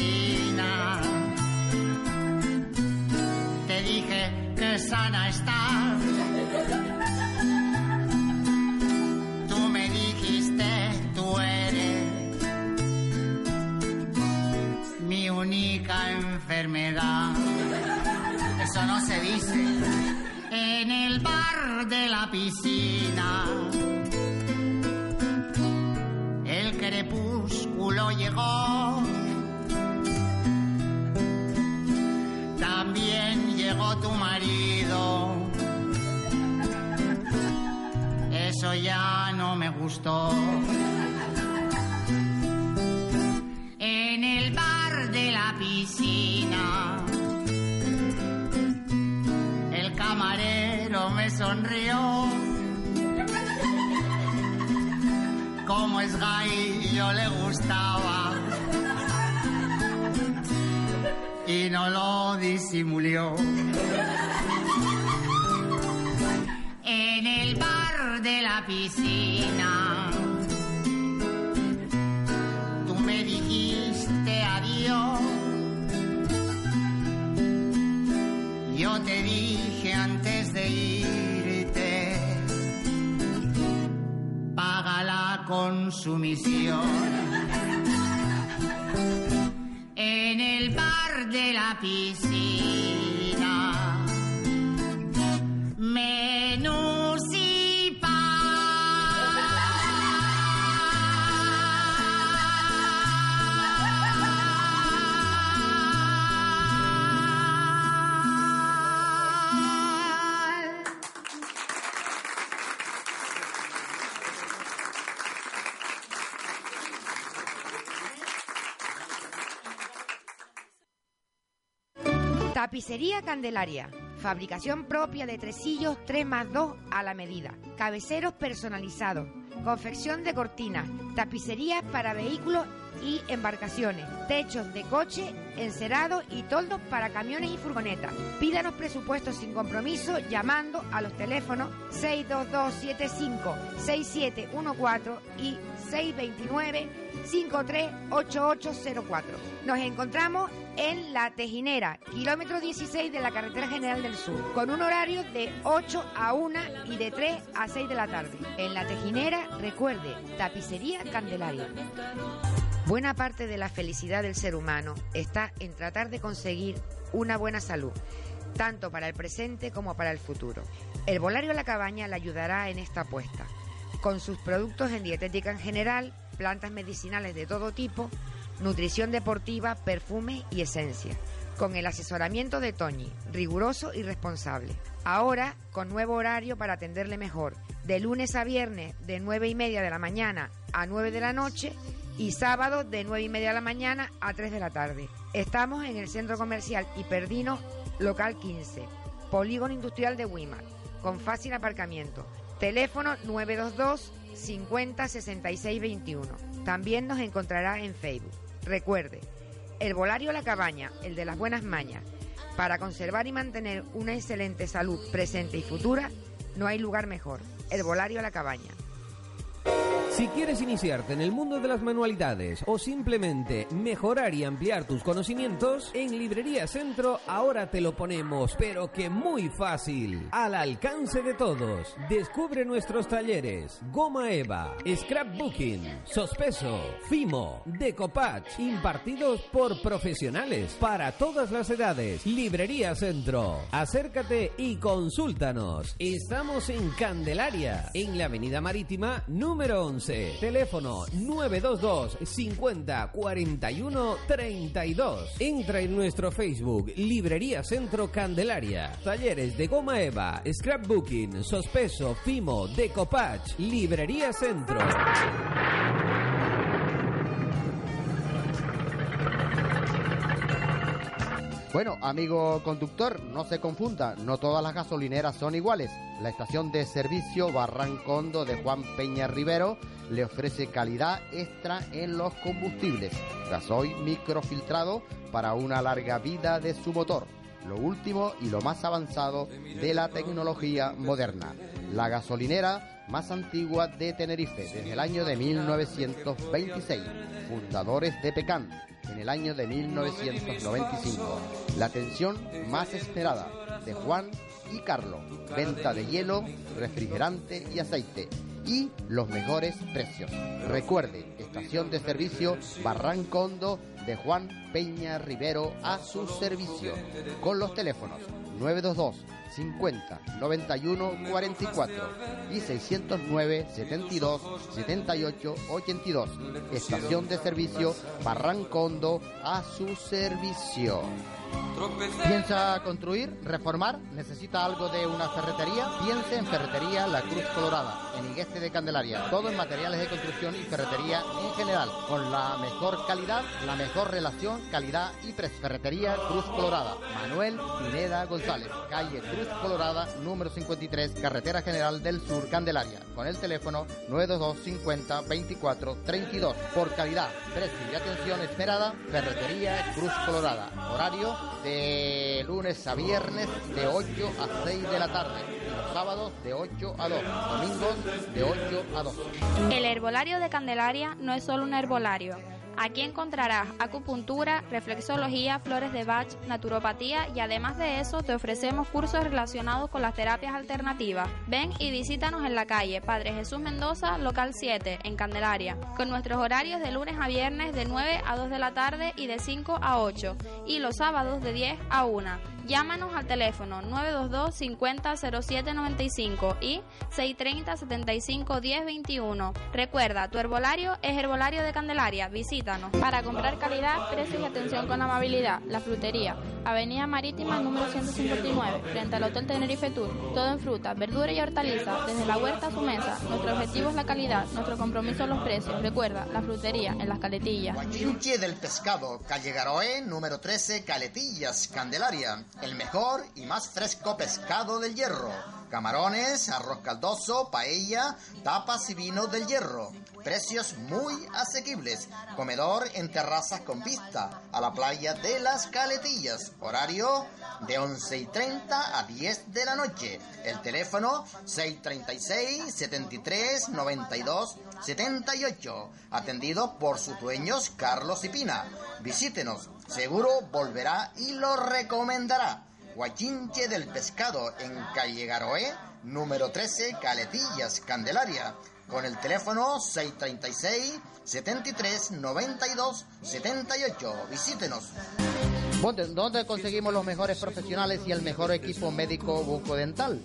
Ya no me gustó. En el bar de la piscina. El camarero me sonrió. Como es gay, yo le gustaba. Y no lo disimuló. En el bar de la piscina. Tú me dijiste adiós. Yo te dije antes de irte, paga la consumición. En el bar de la piscina, Tapicería Candelaria. Fabricación propia de tresillos 3 más 2 a la medida. Cabeceros personalizados. Confección de cortinas. Tapicerías para vehículos y embarcaciones. Techos de coche, encerados y toldos para camiones y furgonetas. Pídanos presupuestos sin compromiso llamando a los teléfonos 62275 6714 y 629 538804. Nos encontramos en La Tejinera, kilómetro 16 de la Carretera General del Sur, con un horario de 8 a 1 y de 3 a 6 de la tarde. En La Tejinera, recuerde, tapicería Candelaria. Buena parte de la felicidad del ser humano está en tratar de conseguir una buena salud, tanto para el presente como para el futuro. El Volario La Cabaña le ayudará en esta apuesta, con sus productos en dietética en general, plantas medicinales de todo tipo, nutrición deportiva, perfume y esencia, con el asesoramiento de Toñi, riguroso y responsable. Ahora, con nuevo horario para atenderle mejor, de lunes a viernes de 9 y media de la mañana a 9 de la noche y sábado de 9 y media de la mañana a 3 de la tarde. Estamos en el Centro Comercial Hiperdino, local 15, Polígono Industrial de Wimar, con fácil aparcamiento. Teléfono 922 50 66 21. También nos encontrará en Facebook. Recuerde, el Volario La Cabaña, el de las buenas mañas. Para conservar y mantener una excelente salud presente y futura, no hay lugar mejor. El Volario La Cabaña. Si quieres iniciarte en el mundo de las manualidades o simplemente mejorar y ampliar tus conocimientos, en Librería Centro ahora te lo ponemos, pero que muy fácil, al alcance de todos. Descubre nuestros talleres, Goma Eva, Scrapbooking, Sospeso, Fimo, Decopatch, impartidos por profesionales para todas las edades. Librería Centro, acércate y consúltanos. Estamos en Candelaria, en la Avenida Marítima número 11. Teléfono 922 50 41 32. Entra en nuestro Facebook Librería Centro Candelaria. Talleres de goma eva, scrapbooking, sospeso, fimo, decopatch. Librería Centro. Bueno, amigo conductor, no se confunda, no todas las gasolineras son iguales. La estación de servicio Barrancondo de Juan Peña Rivero le ofrece calidad extra en los combustibles. Gasoil microfiltrado para una larga vida de su motor. Lo último y lo más avanzado de la tecnología moderna. La gasolinera más antigua de Tenerife desde el año de 1926. Fundadores de Pecan en el año de 1995. La atención más esperada. de Juan y Carlos. Venta de hielo, refrigerante y aceite. Y los mejores precios. Recuerde, estación de servicio Barrancondo de Juan Peña Rivero a su servicio. Con los teléfonos 922 50 91 44 y 609 72 78 82. Estación de servicio Barrancondo a su servicio. ¿Piensa construir, reformar? ¿Necesita algo de una ferretería? Piense en Ferretería La Cruz Colorada, en Igueste de Candelaria. Todo en materiales de construcción y ferretería en general, con la mejor calidad, la mejor relación, calidad y precio. Ferretería Cruz Colorada, Manuel Pineda González, calle Cruz Colorada, número 53, Carretera General del Sur, Candelaria, con el teléfono 922 50 24 32. Por calidad, precio y atención esperada, Ferretería Cruz Colorada. Horario de lunes a viernes de 8 a 6 de la tarde. Y los sábados de 8 a 2, domingos de 8 a 2. El herbolario de Candelaria no es solo un herbolario Aquí encontrarás acupuntura, reflexología, flores de Bach, naturopatía y además de eso te ofrecemos cursos relacionados con las terapias alternativas. Ven y visítanos en la calle Padre Jesús Mendoza, local 7, en Candelaria, con nuestros horarios de lunes a viernes de 9 a 2 de la tarde y de 5 a 8 y los sábados de 10 a 1. Llámanos al teléfono 922 50 07 95 y 630 75 10 21. Recuerda, tu herbolario es Herbolario de Candelaria. Visítanos. Para comprar calidad, precios y atención con amabilidad, La Frutería, Avenida Marítima número 159, frente al Hotel Tenerife Tour. Todo en fruta, verdura y hortaliza, desde la huerta a su mesa. Nuestro objetivo es la calidad, nuestro compromiso los precios. Recuerda, La Frutería, en Las Caletillas. Guayinche del Pescado, calle Garoé, número 13, Caletillas, Candelaria el mejor y más fresco pescado del hierro. Camarones, arroz caldoso, paella, tapas y vinos del hierro. Precios muy asequibles. Comedor en terrazas con vista a la playa de las Caletillas. Horario de 11 y 30 a 10 de la noche. El teléfono 636 73 92 78. Atendido por sus dueños Carlos y Pina. Visítenos. Seguro volverá y lo recomendará. Guayinche del Pescado en Calle Garoé, número 13, Caletillas, Candelaria, con el teléfono 636 73 92 78. Visítenos. ¿Dónde conseguimos los mejores profesionales y el mejor equipo médico bucodental?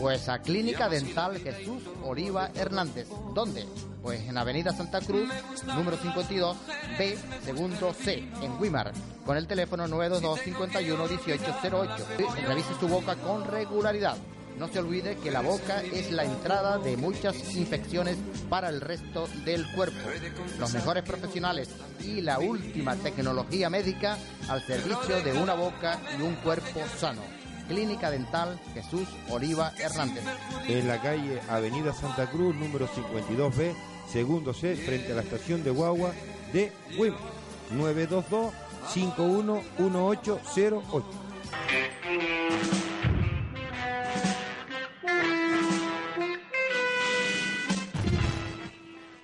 Pues a Clínica Dental Jesús Oliva Hernández. ¿Dónde? Pues en Avenida Santa Cruz, número 52, B, segundo C, en Wimar, con el teléfono 922 51 1808. Revise su boca con regularidad. No se olvide que la boca es la entrada de muchas infecciones para el resto del cuerpo. Los mejores profesionales y la última tecnología médica al servicio de una boca y un cuerpo sano. Clínica Dental Jesús Oliva Hernández. En la calle Avenida Santa Cruz, número 52B, segundo C, frente a la estación de Guagua de WIM. 922 511808.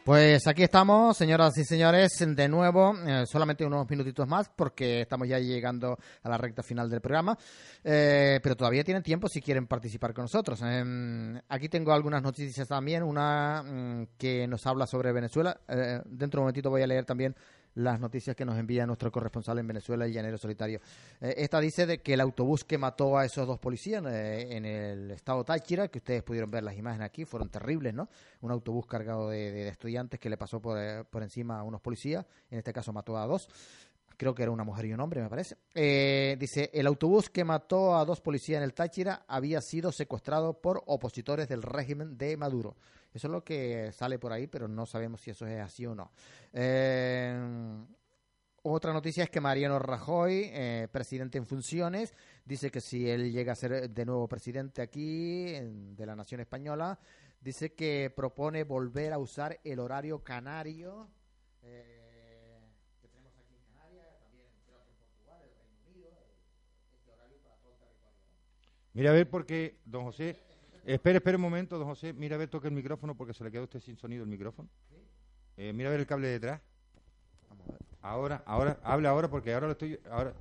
Pues aquí estamos, señoras y señores, de nuevo, eh, solamente unos minutitos más porque estamos ya llegando a la recta final del programa, eh, pero todavía tienen tiempo si quieren participar con nosotros. Em, aquí tengo algunas noticias también, una mm, que nos habla sobre Venezuela. Eh, dentro de un momentito voy a leer también las noticias que nos envía nuestro corresponsal en Venezuela, el llanero solitario. Eh, esta dice de que el autobús que mató a esos dos policías eh, en el estado Táchira, que ustedes pudieron ver las imágenes aquí, fueron terribles, ¿no? Un autobús cargado de, estudiantes que le pasó por, eh, por, encima a unos policías, en este caso mató a dos. Creo que era una mujer y un hombre, me parece. dice, el autobús que mató a dos policías en el Táchira había sido secuestrado por opositores del régimen de Maduro. Eso es lo que sale por ahí, pero no sabemos si eso es así o no. Eh, otra noticia es que Mariano Rajoy, eh, presidente en funciones, dice que si él llega a ser de nuevo presidente aquí, de la nación española, dice que propone volver a usar el horario canario. Eh. Mira, a ver, porque, don José, Espera, espera un momento, don José. Mira a ver, toque el micrófono porque se le quedó usted sin sonido el micrófono. Eh, mira a ver el cable detrás. Ahora, ahora, habla ahora porque ahora lo estoy. Ahora,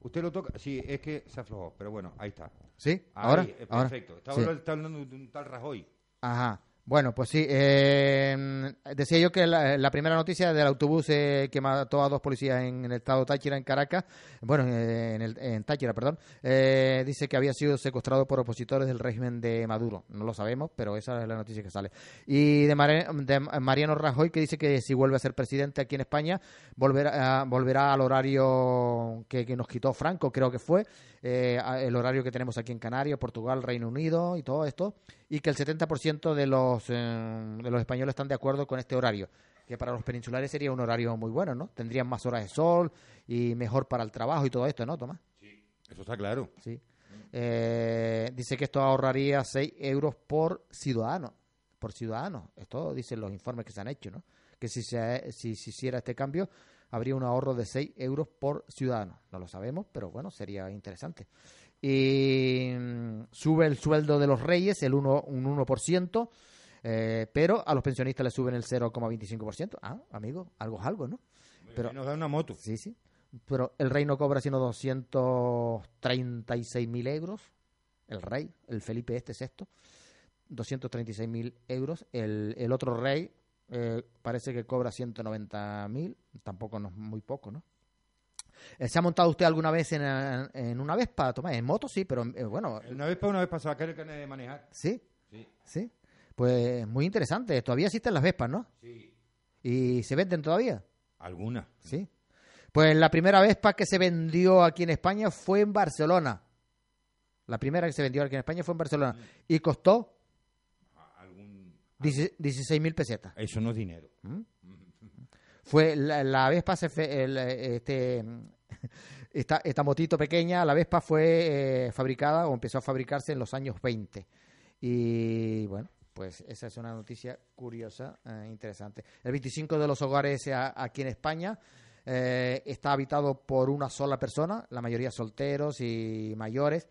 Usted lo toca, sí, es que se aflojó, pero bueno, ahí está. ¿Sí? Ahí, ¿Ahora? eh, ¿Ahora? Perfecto. Sí. hablando- está hablando de un tal Rajoy. Ajá. Bueno, pues sí. eh, decía yo que la, primera noticia del autobús eh, que mató a dos policías en, el estado Táchira, en Caracas, bueno, eh, en, el, Táchira, perdón, eh, dice que había sido secuestrado por opositores del régimen de Maduro. No lo sabemos, pero esa es la noticia que sale. Y de, Mariano Rajoy, que dice que si vuelve a ser presidente aquí en España, volverá, volverá al horario que nos quitó Franco, creo que fue, eh, el horario que tenemos aquí en Canarias, Portugal, Reino Unido y todo esto, y que el 70% de los, eh, de los españoles están de acuerdo con este horario, que para los peninsulares sería un horario muy bueno, ¿no? Tendrían más horas de sol y mejor para el trabajo y todo esto, ¿no, Tomás? Eso está claro. Sí. Eh, dice que esto ahorraría 6 euros por ciudadano. Por ciudadano. Esto dicen los informes que se han hecho, ¿no? Que si se, si se hiciera este cambio, habría un ahorro de 6 euros por ciudadano. No lo sabemos, pero bueno, sería interesante. Y mm, sube el sueldo de los reyes el 1, un 1%, eh, pero a los pensionistas le suben el 0,25%. Ah, amigo, algo es algo, ¿no? Pero, nos da una moto. Sí, sí. Pero el rey no cobra sino 236.000 euros. El rey, el Felipe este sexto. 236.000 euros. El, el otro rey eh, parece que cobra 190.000. Tampoco no es muy poco, ¿no? Eh, ¿Se ha montado usted alguna vez en, en una Vespa, Tomás? En moto sí, pero eh, bueno, Una vez para una vez para sacar el carnet de manejar. sí, Sí. sí. Pues muy interesante. Todavía existen las Vespas, ¿no? Sí. ¿Y se venden todavía? Alguna. Sí. Pues la primera Vespa que se vendió aquí en España fue en Barcelona. La primera que se vendió aquí en España fue en Barcelona. Y costó Algún... 16.000 pesetas. Eso no es dinero. Fue la, la Vespa, se fe- el, este, esta, esta motito pequeña, la Vespa fue eh, fabricada o empezó a fabricarse en los años 20. Y bueno, pues esa es una noticia curiosa, eh, interesante. El 25 de los hogares a- aquí en España eh, está habitado por una sola persona, la mayoría solteros y mayores.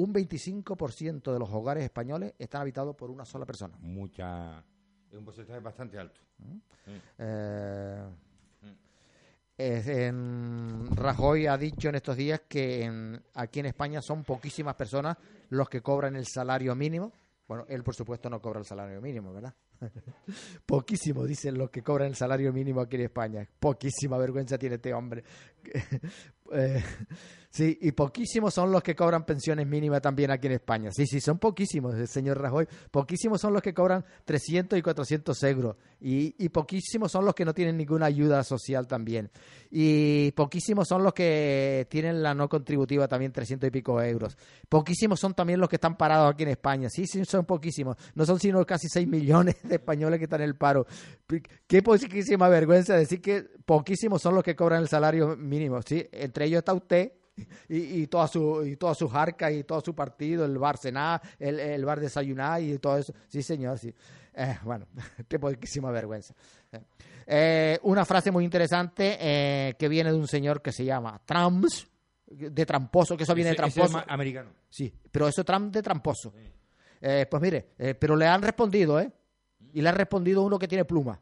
Un 25% de los hogares españoles están habitados por una sola persona. Mucha... Es un porcentaje bastante alto. Eh, es en- Rajoy ha dicho en estos días que en- aquí en España son poquísimas personas los que cobran el salario mínimo. Bueno, él por supuesto no cobra el salario mínimo, ¿verdad? Poquísimo, dicen los que cobran el salario mínimo aquí en España. Poquísima vergüenza tiene este hombre. Eh, sí, y poquísimos son los que cobran pensiones mínimas también aquí en España. Sí, sí, son poquísimos, el señor Rajoy. Poquísimos son los que cobran 300 y 400 euros. Y, y poquísimos son los que no tienen ninguna ayuda social también. Y poquísimos son los que tienen la no contributiva también 300 y pico euros. Poquísimos son también los que están parados aquí en España. Sí, sí, son poquísimos. No son sino casi 6 millones de españoles que están en el paro. Qué poquísima vergüenza decir que poquísimos son los que cobran el salario mínimo. Sí, entre ellos está usted y, y toda su y todas sus arcas y todo su partido, el bar cenar, el, el bar desayunar y todo eso. Sí, señor, sí. Eh, bueno, qué poquísima vergüenza. Eh, una frase muy interesante eh, que viene de un señor que se llama Trumps, de tramposo, que eso viene de tramposo. es americano. Sí, pero eso Trump de tramposo. Eh, pues mire, pero le han respondido, ¿eh? Y le ha respondido uno que tiene pluma.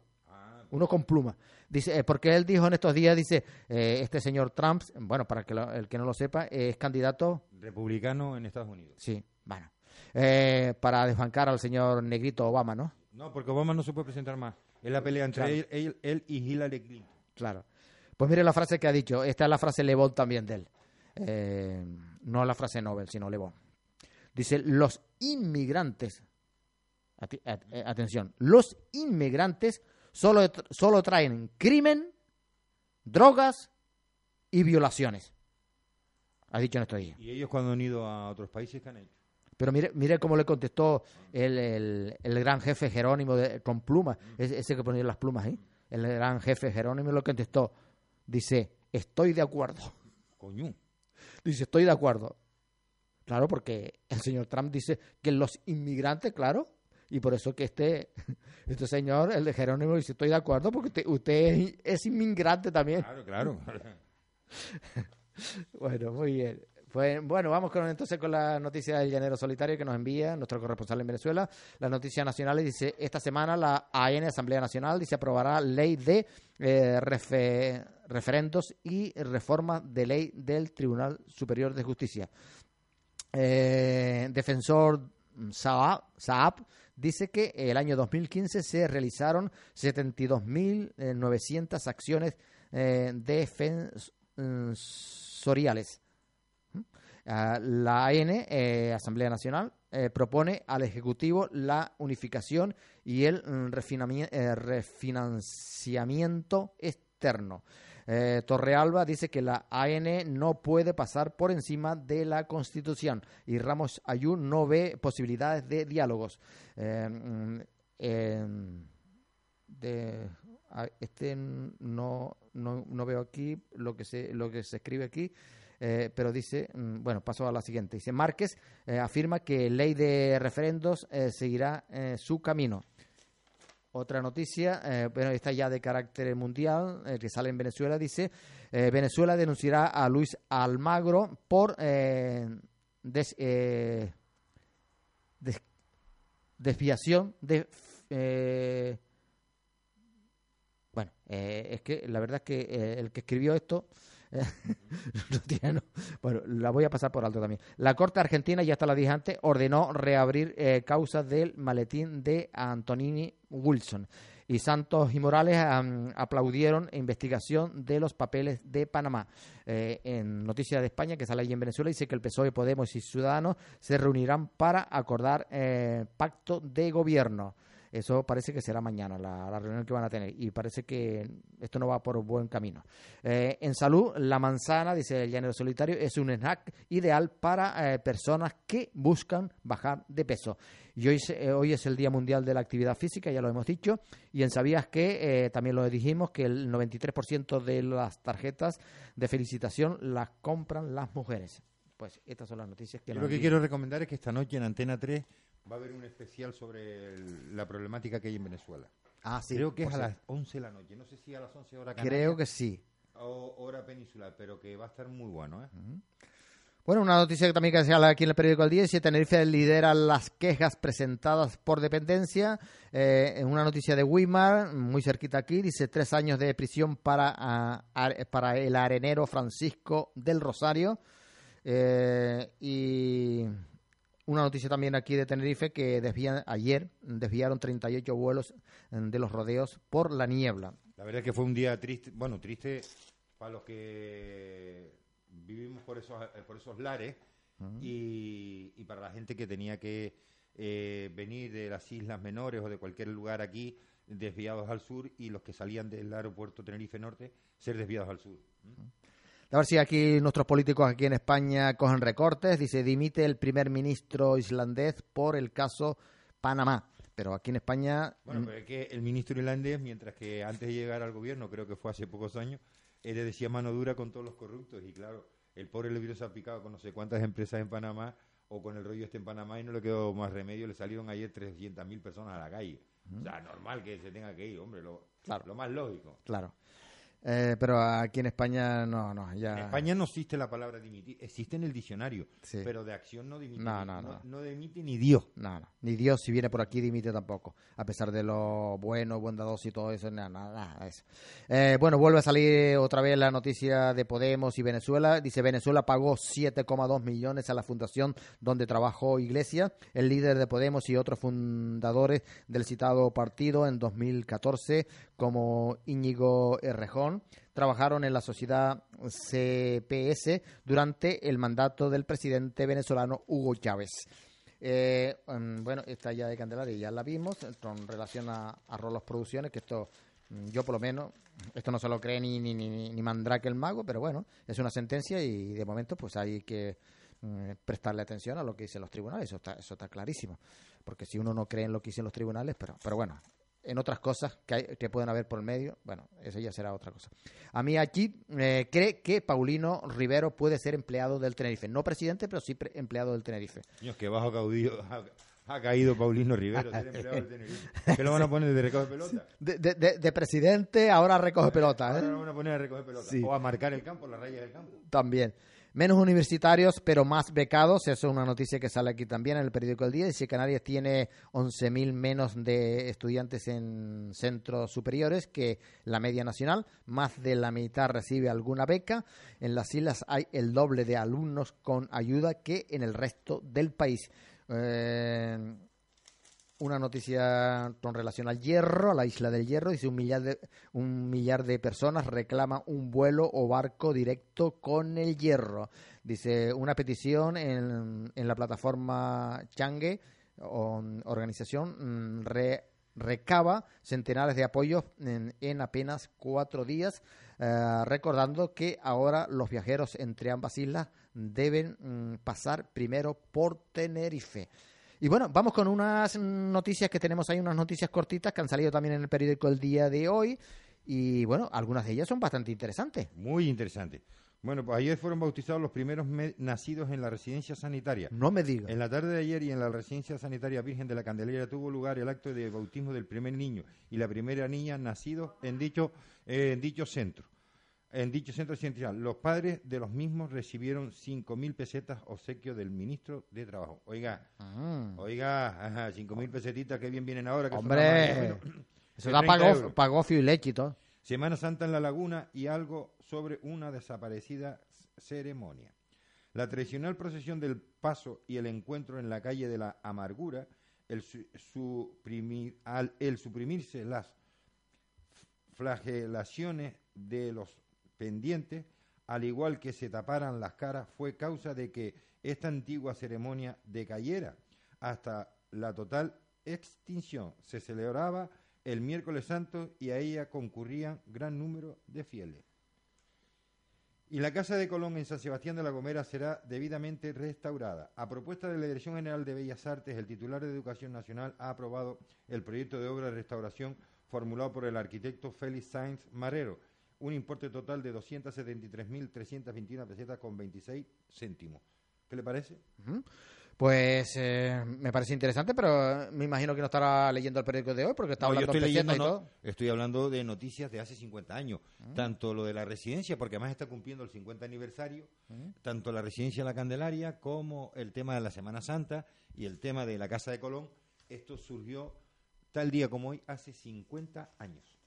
Uno con pluma. Dice, eh, porque él dijo en estos días, dice, eh, este señor Trump, bueno, para que lo- el que no lo sepa, es candidato, Republicano en Estados Unidos. sí, bueno, eh, para desbancar al señor negrito Obama, ¿no? No, porque Obama no se puede presentar más. Es la pelea entre Claro. él, él- él y Hillary Clinton. Claro. Pues mire la frase que ha dicho. Esta es la frase Le Bon también de él. Eh, no la frase Nobel, sino Le Bon. Dice, los inmigrantes, at- atención, los inmigrantes solo, solo traen crimen, drogas y violaciones. Ha dicho estos días. Y ellos cuando han ido a otros países, ¿qué han hecho? Pero mire, mire cómo le contestó el, el- el gran jefe Jerónimo de- con plumas, ese, ese que ponía las plumas ahí. El gran jefe Jerónimo lo contestó. Dice, estoy de acuerdo. Coño. Dice, estoy de acuerdo. Claro, porque el señor Trump dice que los inmigrantes, claro, y por eso que este, este señor, el de Jerónimo, dice, estoy de acuerdo porque usted, usted es inmigrante también. Claro, claro. Bueno, muy bien. Pues, bueno, vamos con, entonces con la noticia del llanero solitario que nos envía nuestro corresponsal en Venezuela. La noticia nacional dice, esta semana la AN, Asamblea Nacional, dice aprobará ley de eh, referendos y reforma de ley del Tribunal Superior de Justicia. Eh, defensor Saab, dice que el año 2015 se realizaron 72.900 acciones eh, defensoriales Ah, la AN, eh, Asamblea Nacional, eh, propone al Ejecutivo la unificación y el mm, eh, refinanciamiento externo. Torrealba dice que la AN no puede pasar por encima de la Constitución y Ramos Ayú no ve posibilidades de diálogos. Mm, de, este no, no, no, veo aquí lo que se, lo que se escribe aquí. Eh, pero dice, mm, bueno, paso a la siguiente. Dice, Márquez eh, afirma que ley de referendos eh, seguirá su camino. Otra noticia, bueno, esta ya de carácter mundial, que sale en Venezuela, dice, Venezuela denunciará a Luis Almagro por desviación de... bueno, es que la verdad es que el que escribió esto Bueno, la voy a pasar por alto también. La Corte Argentina, ya está la dije antes, ordenó reabrir eh, causas del maletín de Antonini Wilson. Y Santos y Morales aplaudieron investigación de los papeles de Panamá. Eh, en Noticias de España, que sale allí en Venezuela, dice que el PSOE, Podemos y Ciudadanos se reunirán para acordar eh, pacto de gobierno. Eso parece que será mañana la, reunión que van a tener y parece que esto no va por buen camino. Eh, en salud, la manzana, dice el llanero solitario, es un snack ideal para eh, personas que buscan bajar de peso. Y hoy, eh, hoy es el Día Mundial de la Actividad Física, ya lo hemos dicho. Y en Sabías que también lo dijimos, que el 93% de las tarjetas de felicitación las compran las mujeres. Pues estas son las noticias que... Yo lo que quiero recomendar es que esta noche en Antena 3 va a haber un especial sobre la problemática que hay en Venezuela. Ah, sí. Creo que es a las 11 de la noche. No sé si a las 11 horas Creo que sí. O hora peninsular, pero que va a estar muy bueno, ¿eh? Bueno, una noticia que también que se habla aquí en el periódico El Día es que Tenerife lidera las quejas presentadas por dependencia. Eh, en una noticia de Weimar, muy cerquita aquí, dice tres años de prisión para, para el arenero Francisco del Rosario. Eh, y una noticia también aquí de Tenerife que desvían, ayer desviaron 38 vuelos mm, de los rodeos por la niebla. La verdad es que fue un día triste, bueno, triste para los que vivimos por esos, eh, por esos lares y, para la gente que tenía que eh, venir de las islas menores o de cualquier lugar aquí desviados al sur y los que salían del aeropuerto Tenerife Norte ser desviados al sur. A ver si aquí nuestros políticos aquí en España cogen recortes. Dice, dimite el primer ministro islandés por el caso Panamá. Pero aquí en España... Bueno, pero es que el ministro islandés, mientras que antes de llegar al gobierno, creo que fue hace pocos años, él le decía mano dura con todos los corruptos. Y claro, el pobre le se ha picado con no sé cuántas empresas en Panamá o con el rollo este en Panamá y no le quedó más remedio. Le salieron ayer 300.000 personas a la calle. O sea, normal que se tenga que ir, hombre, lo, claro. lo más lógico. Claro. Eh, pero aquí en España no, no, ya... En España no existe la palabra dimitir, existe en el diccionario, pero de acción no dimite. No, no, no. No, dimite ni Dios. No, no. Ni Dios si viene por aquí dimite tampoco, a pesar de lo bueno, bondadoso y todo eso, nada, nada, eso. Eh, bueno, vuelve a salir otra vez la noticia de Podemos y Venezuela. Dice, Venezuela pagó 7,2 millones a la fundación donde trabajó Iglesia, el líder de Podemos y otros fundadores del citado partido en 2014, como Íñigo Errejón trabajaron en la sociedad CPS durante el mandato del presidente venezolano Hugo Chávez. Eh, mm, bueno, esta ya de Candelaria ya la vimos con relación a, a Rolos Producciones, que esto, mm, yo por lo menos, esto no se lo cree ni, ni, ni, ni Mandrake el mago, pero bueno, es una sentencia y de momento pues hay que mm, prestarle atención a lo que dicen los tribunales, eso está, eso está clarísimo, porque si uno no cree en lo que dicen los tribunales, pero, pero bueno, en otras cosas que, que pueden haber por medio, bueno, eso ya será otra cosa. A mí aquí eh, cree que Paulino Rivero puede ser empleado del Tenerife. No presidente, pero sí empleado del Tenerife. Dios, que bajo caudillo ha, caído Paulino Rivero, ser empleado del Tenerife. ¿Qué lo van a poner de recoge pelota? De, de, de, presidente, ahora recoge pelota. ¿eh? Ahora lo van a poner a recoger pelota. O a marcar el campo, las rayas del campo. También. Menos universitarios, pero más becados. Eso es una noticia que sale aquí también en el periódico El Día. Dice que Canarias tiene 11.000 menos de estudiantes en centros superiores que la media nacional. Más de la mitad recibe alguna beca. En las islas hay el doble de alumnos con ayuda que en el resto del país. Eh, una noticia con relación al hierro, a la isla del hierro. Dice un millar de, un millar de personas reclama un vuelo o barco directo con el hierro. Dice una petición en, en la plataforma Changue, o, organización, mm, recaba centenares de apoyos en, apenas cuatro días, eh, recordando que ahora los viajeros entre ambas islas deben mm, pasar primero por Tenerife. Y bueno, vamos con unas noticias que tenemos ahí, unas noticias cortitas que han salido también en el periódico el día de hoy. Y bueno, algunas de ellas son bastante interesantes. Muy interesantes. Bueno, pues ayer fueron bautizados los primeros nacidos en la residencia sanitaria. No me digas. En la tarde de ayer y en la residencia sanitaria Virgen de la Candelaria tuvo lugar el acto de bautismo del primer niño y la primera niña nacidos en dicho, en dicho centro en dicho centro científico, los padres de los mismos recibieron 5.000 pesetas obsequio del ministro de Trabajo. Oiga, ah. oiga, 5.000 pesetitas que bien vienen ahora. Que Hombre, eso da pagofio y todo. Semana Santa en la Laguna y algo sobre una desaparecida ceremonia. La tradicional procesión del paso y el encuentro en la calle de la amargura, el, suprimir, al, el suprimirse las flagelaciones de los pendientes, al igual que se taparan las caras, fue causa de que esta antigua ceremonia decayera hasta la total extinción. Se celebraba el miércoles santo y a ella concurrían gran número de fieles. Y la Casa de Colón en San Sebastián de la Gomera será debidamente restaurada. A propuesta de la Dirección General de Bellas Artes, el titular de Educación Nacional ha aprobado el proyecto de obra de restauración formulado por el arquitecto Félix Sainz Marrero, un importe total de 273.321 pesetas con 26 céntimos. ¿Qué le parece? Pues eh, me parece interesante, pero me imagino que no estará leyendo el periódico de hoy porque está hablando estoy leyendo, y todo. Estoy hablando de noticias de hace 50 años. Tanto lo de la residencia, porque además está cumpliendo el 50 aniversario, tanto la residencia de la Candelaria como el tema de la Semana Santa y el tema de la Casa de Colón. Esto surgió tal día como hoy, hace 50 años.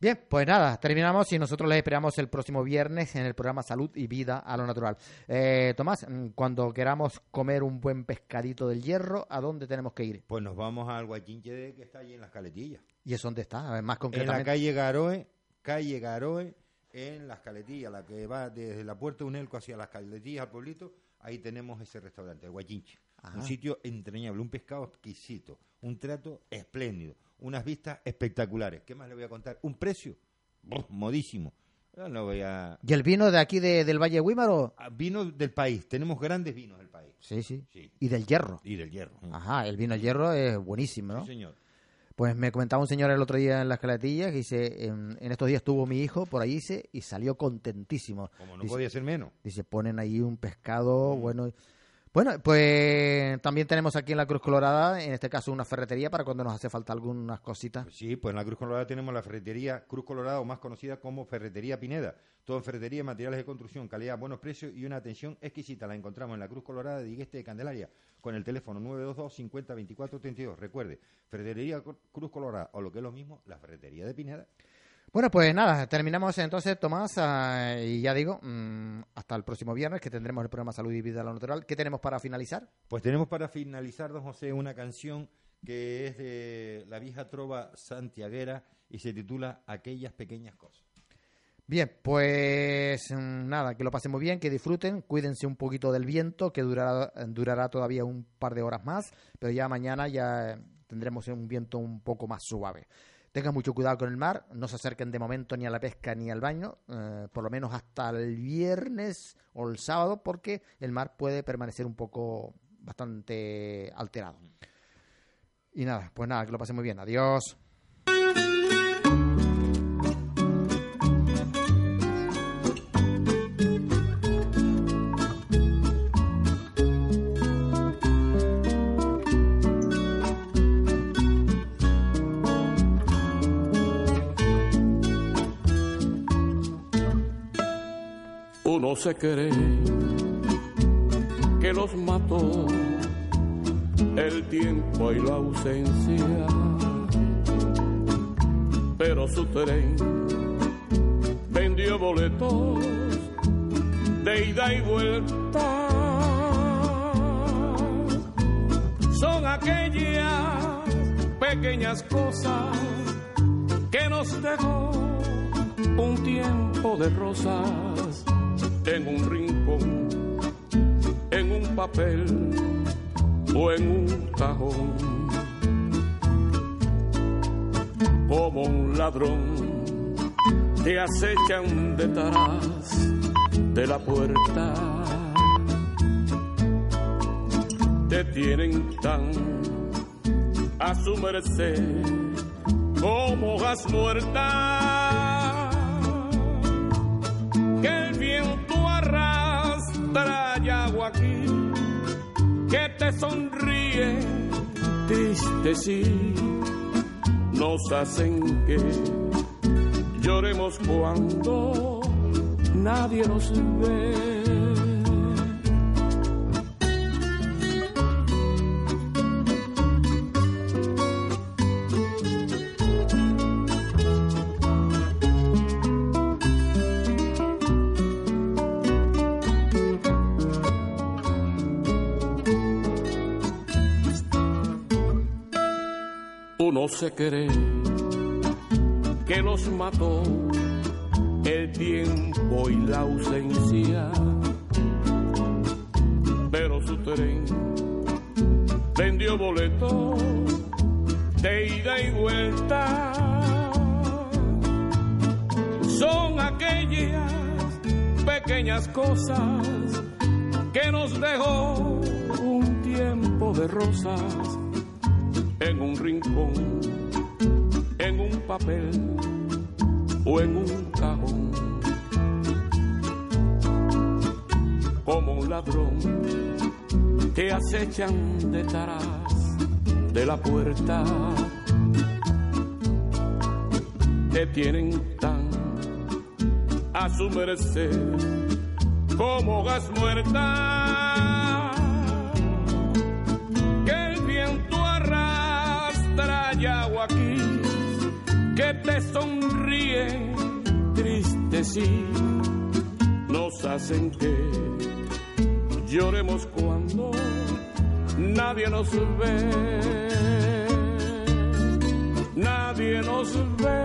Bien, pues nada, terminamos y nosotros les esperamos el próximo viernes en el programa Salud y Vida a lo Natural. Eh, Tomás, mm, cuando queramos comer un buen pescadito del hierro, ¿a dónde tenemos que ir? Pues nos vamos al Guachinche que está allí en las caletillas. ¿Y es dónde está? A ver, más concretamente. En la calle Garoe, calle Garoe, en las caletillas, la que va desde la puerta de Unelco hacia las caletillas al pueblito, ahí tenemos ese restaurante, el Guachinche. Un sitio entrañable, un pescado exquisito, un trato espléndido unas vistas espectaculares. ¿Qué más le voy a contar? Un precio modísimo. No voy a... ¿Y el vino de aquí del Valle Huímaro? Ah, vino del país. Tenemos grandes vinos del país. Sí, sí, Y del hierro. Y del hierro. Ajá, el vino del hierro es buenísimo, ¿no? Sí, señor. Pues me comentaba un señor el otro día en las calatillas que dice, en, estos días tuvo mi hijo por ahí y salió contentísimo. Como no podía ser menos. Dice, ponen ahí un pescado, mm. bueno... Bueno, pues también tenemos aquí en la Cruz Colorada, en este caso, una ferretería para cuando nos hace falta algunas cositas. Pues sí, pues en la Cruz Colorada tenemos la ferretería Cruz Colorada, o más conocida como Ferretería Pineda. Todo en ferretería, materiales de construcción, calidad, buenos precios y una atención exquisita. La encontramos en la Cruz Colorada de Digueste de Candelaria, con el teléfono 922 50 24 32. Recuerde, Ferretería Cruz Colorada, o lo que es lo mismo, la Ferretería de Pineda. Bueno, pues nada, terminamos entonces, Tomás, ah, y ya digo, mm, hasta el próximo viernes que tendremos el programa Salud y Vida a lo Natural. ¿Qué tenemos para finalizar? Pues tenemos para finalizar, don José, una canción que es de la vieja trova santiaguera y se titula Aquellas pequeñas cosas. Bien, pues mm, nada, que lo pasemos bien, que disfruten, cuídense un poquito del viento, que durará, durará todavía un par de horas más, pero ya mañana ya tendremos un viento un poco más suave. Tengan mucho cuidado con el mar, no se acerquen de momento ni a la pesca ni al baño, eh, por lo menos hasta el viernes o el sábado, porque el mar puede permanecer un poco bastante alterado. Y nada, pues nada, que lo pasen muy bien. Adiós. Se querer que los mató el tiempo y la ausencia. Pero su tren vendió boletos de ida y vuelta. Son aquellas pequeñas cosas que nos dejó un tiempo de rosas en un rincón, en un papel o en un cajón. Como un ladrón te acechan detrás de la puerta. Te tienen tan a su merced como gas muerta. Que te sonríe, triste sí, nos hacen que lloremos cuando nadie nos ve. Se cree que los mató el tiempo y la ausencia. Pero su tren vendió boletos de ida y vuelta. Son aquellas pequeñas cosas que nos dejó un tiempo de rosas un rincón, en un papel o en un cajón. Como un ladrón que acechan detrás de la puerta. Te tienen tan a su merced como gas muerta que te sonríe, triste sí, nos hacen que lloremos cuando nadie nos ve, nadie nos ve.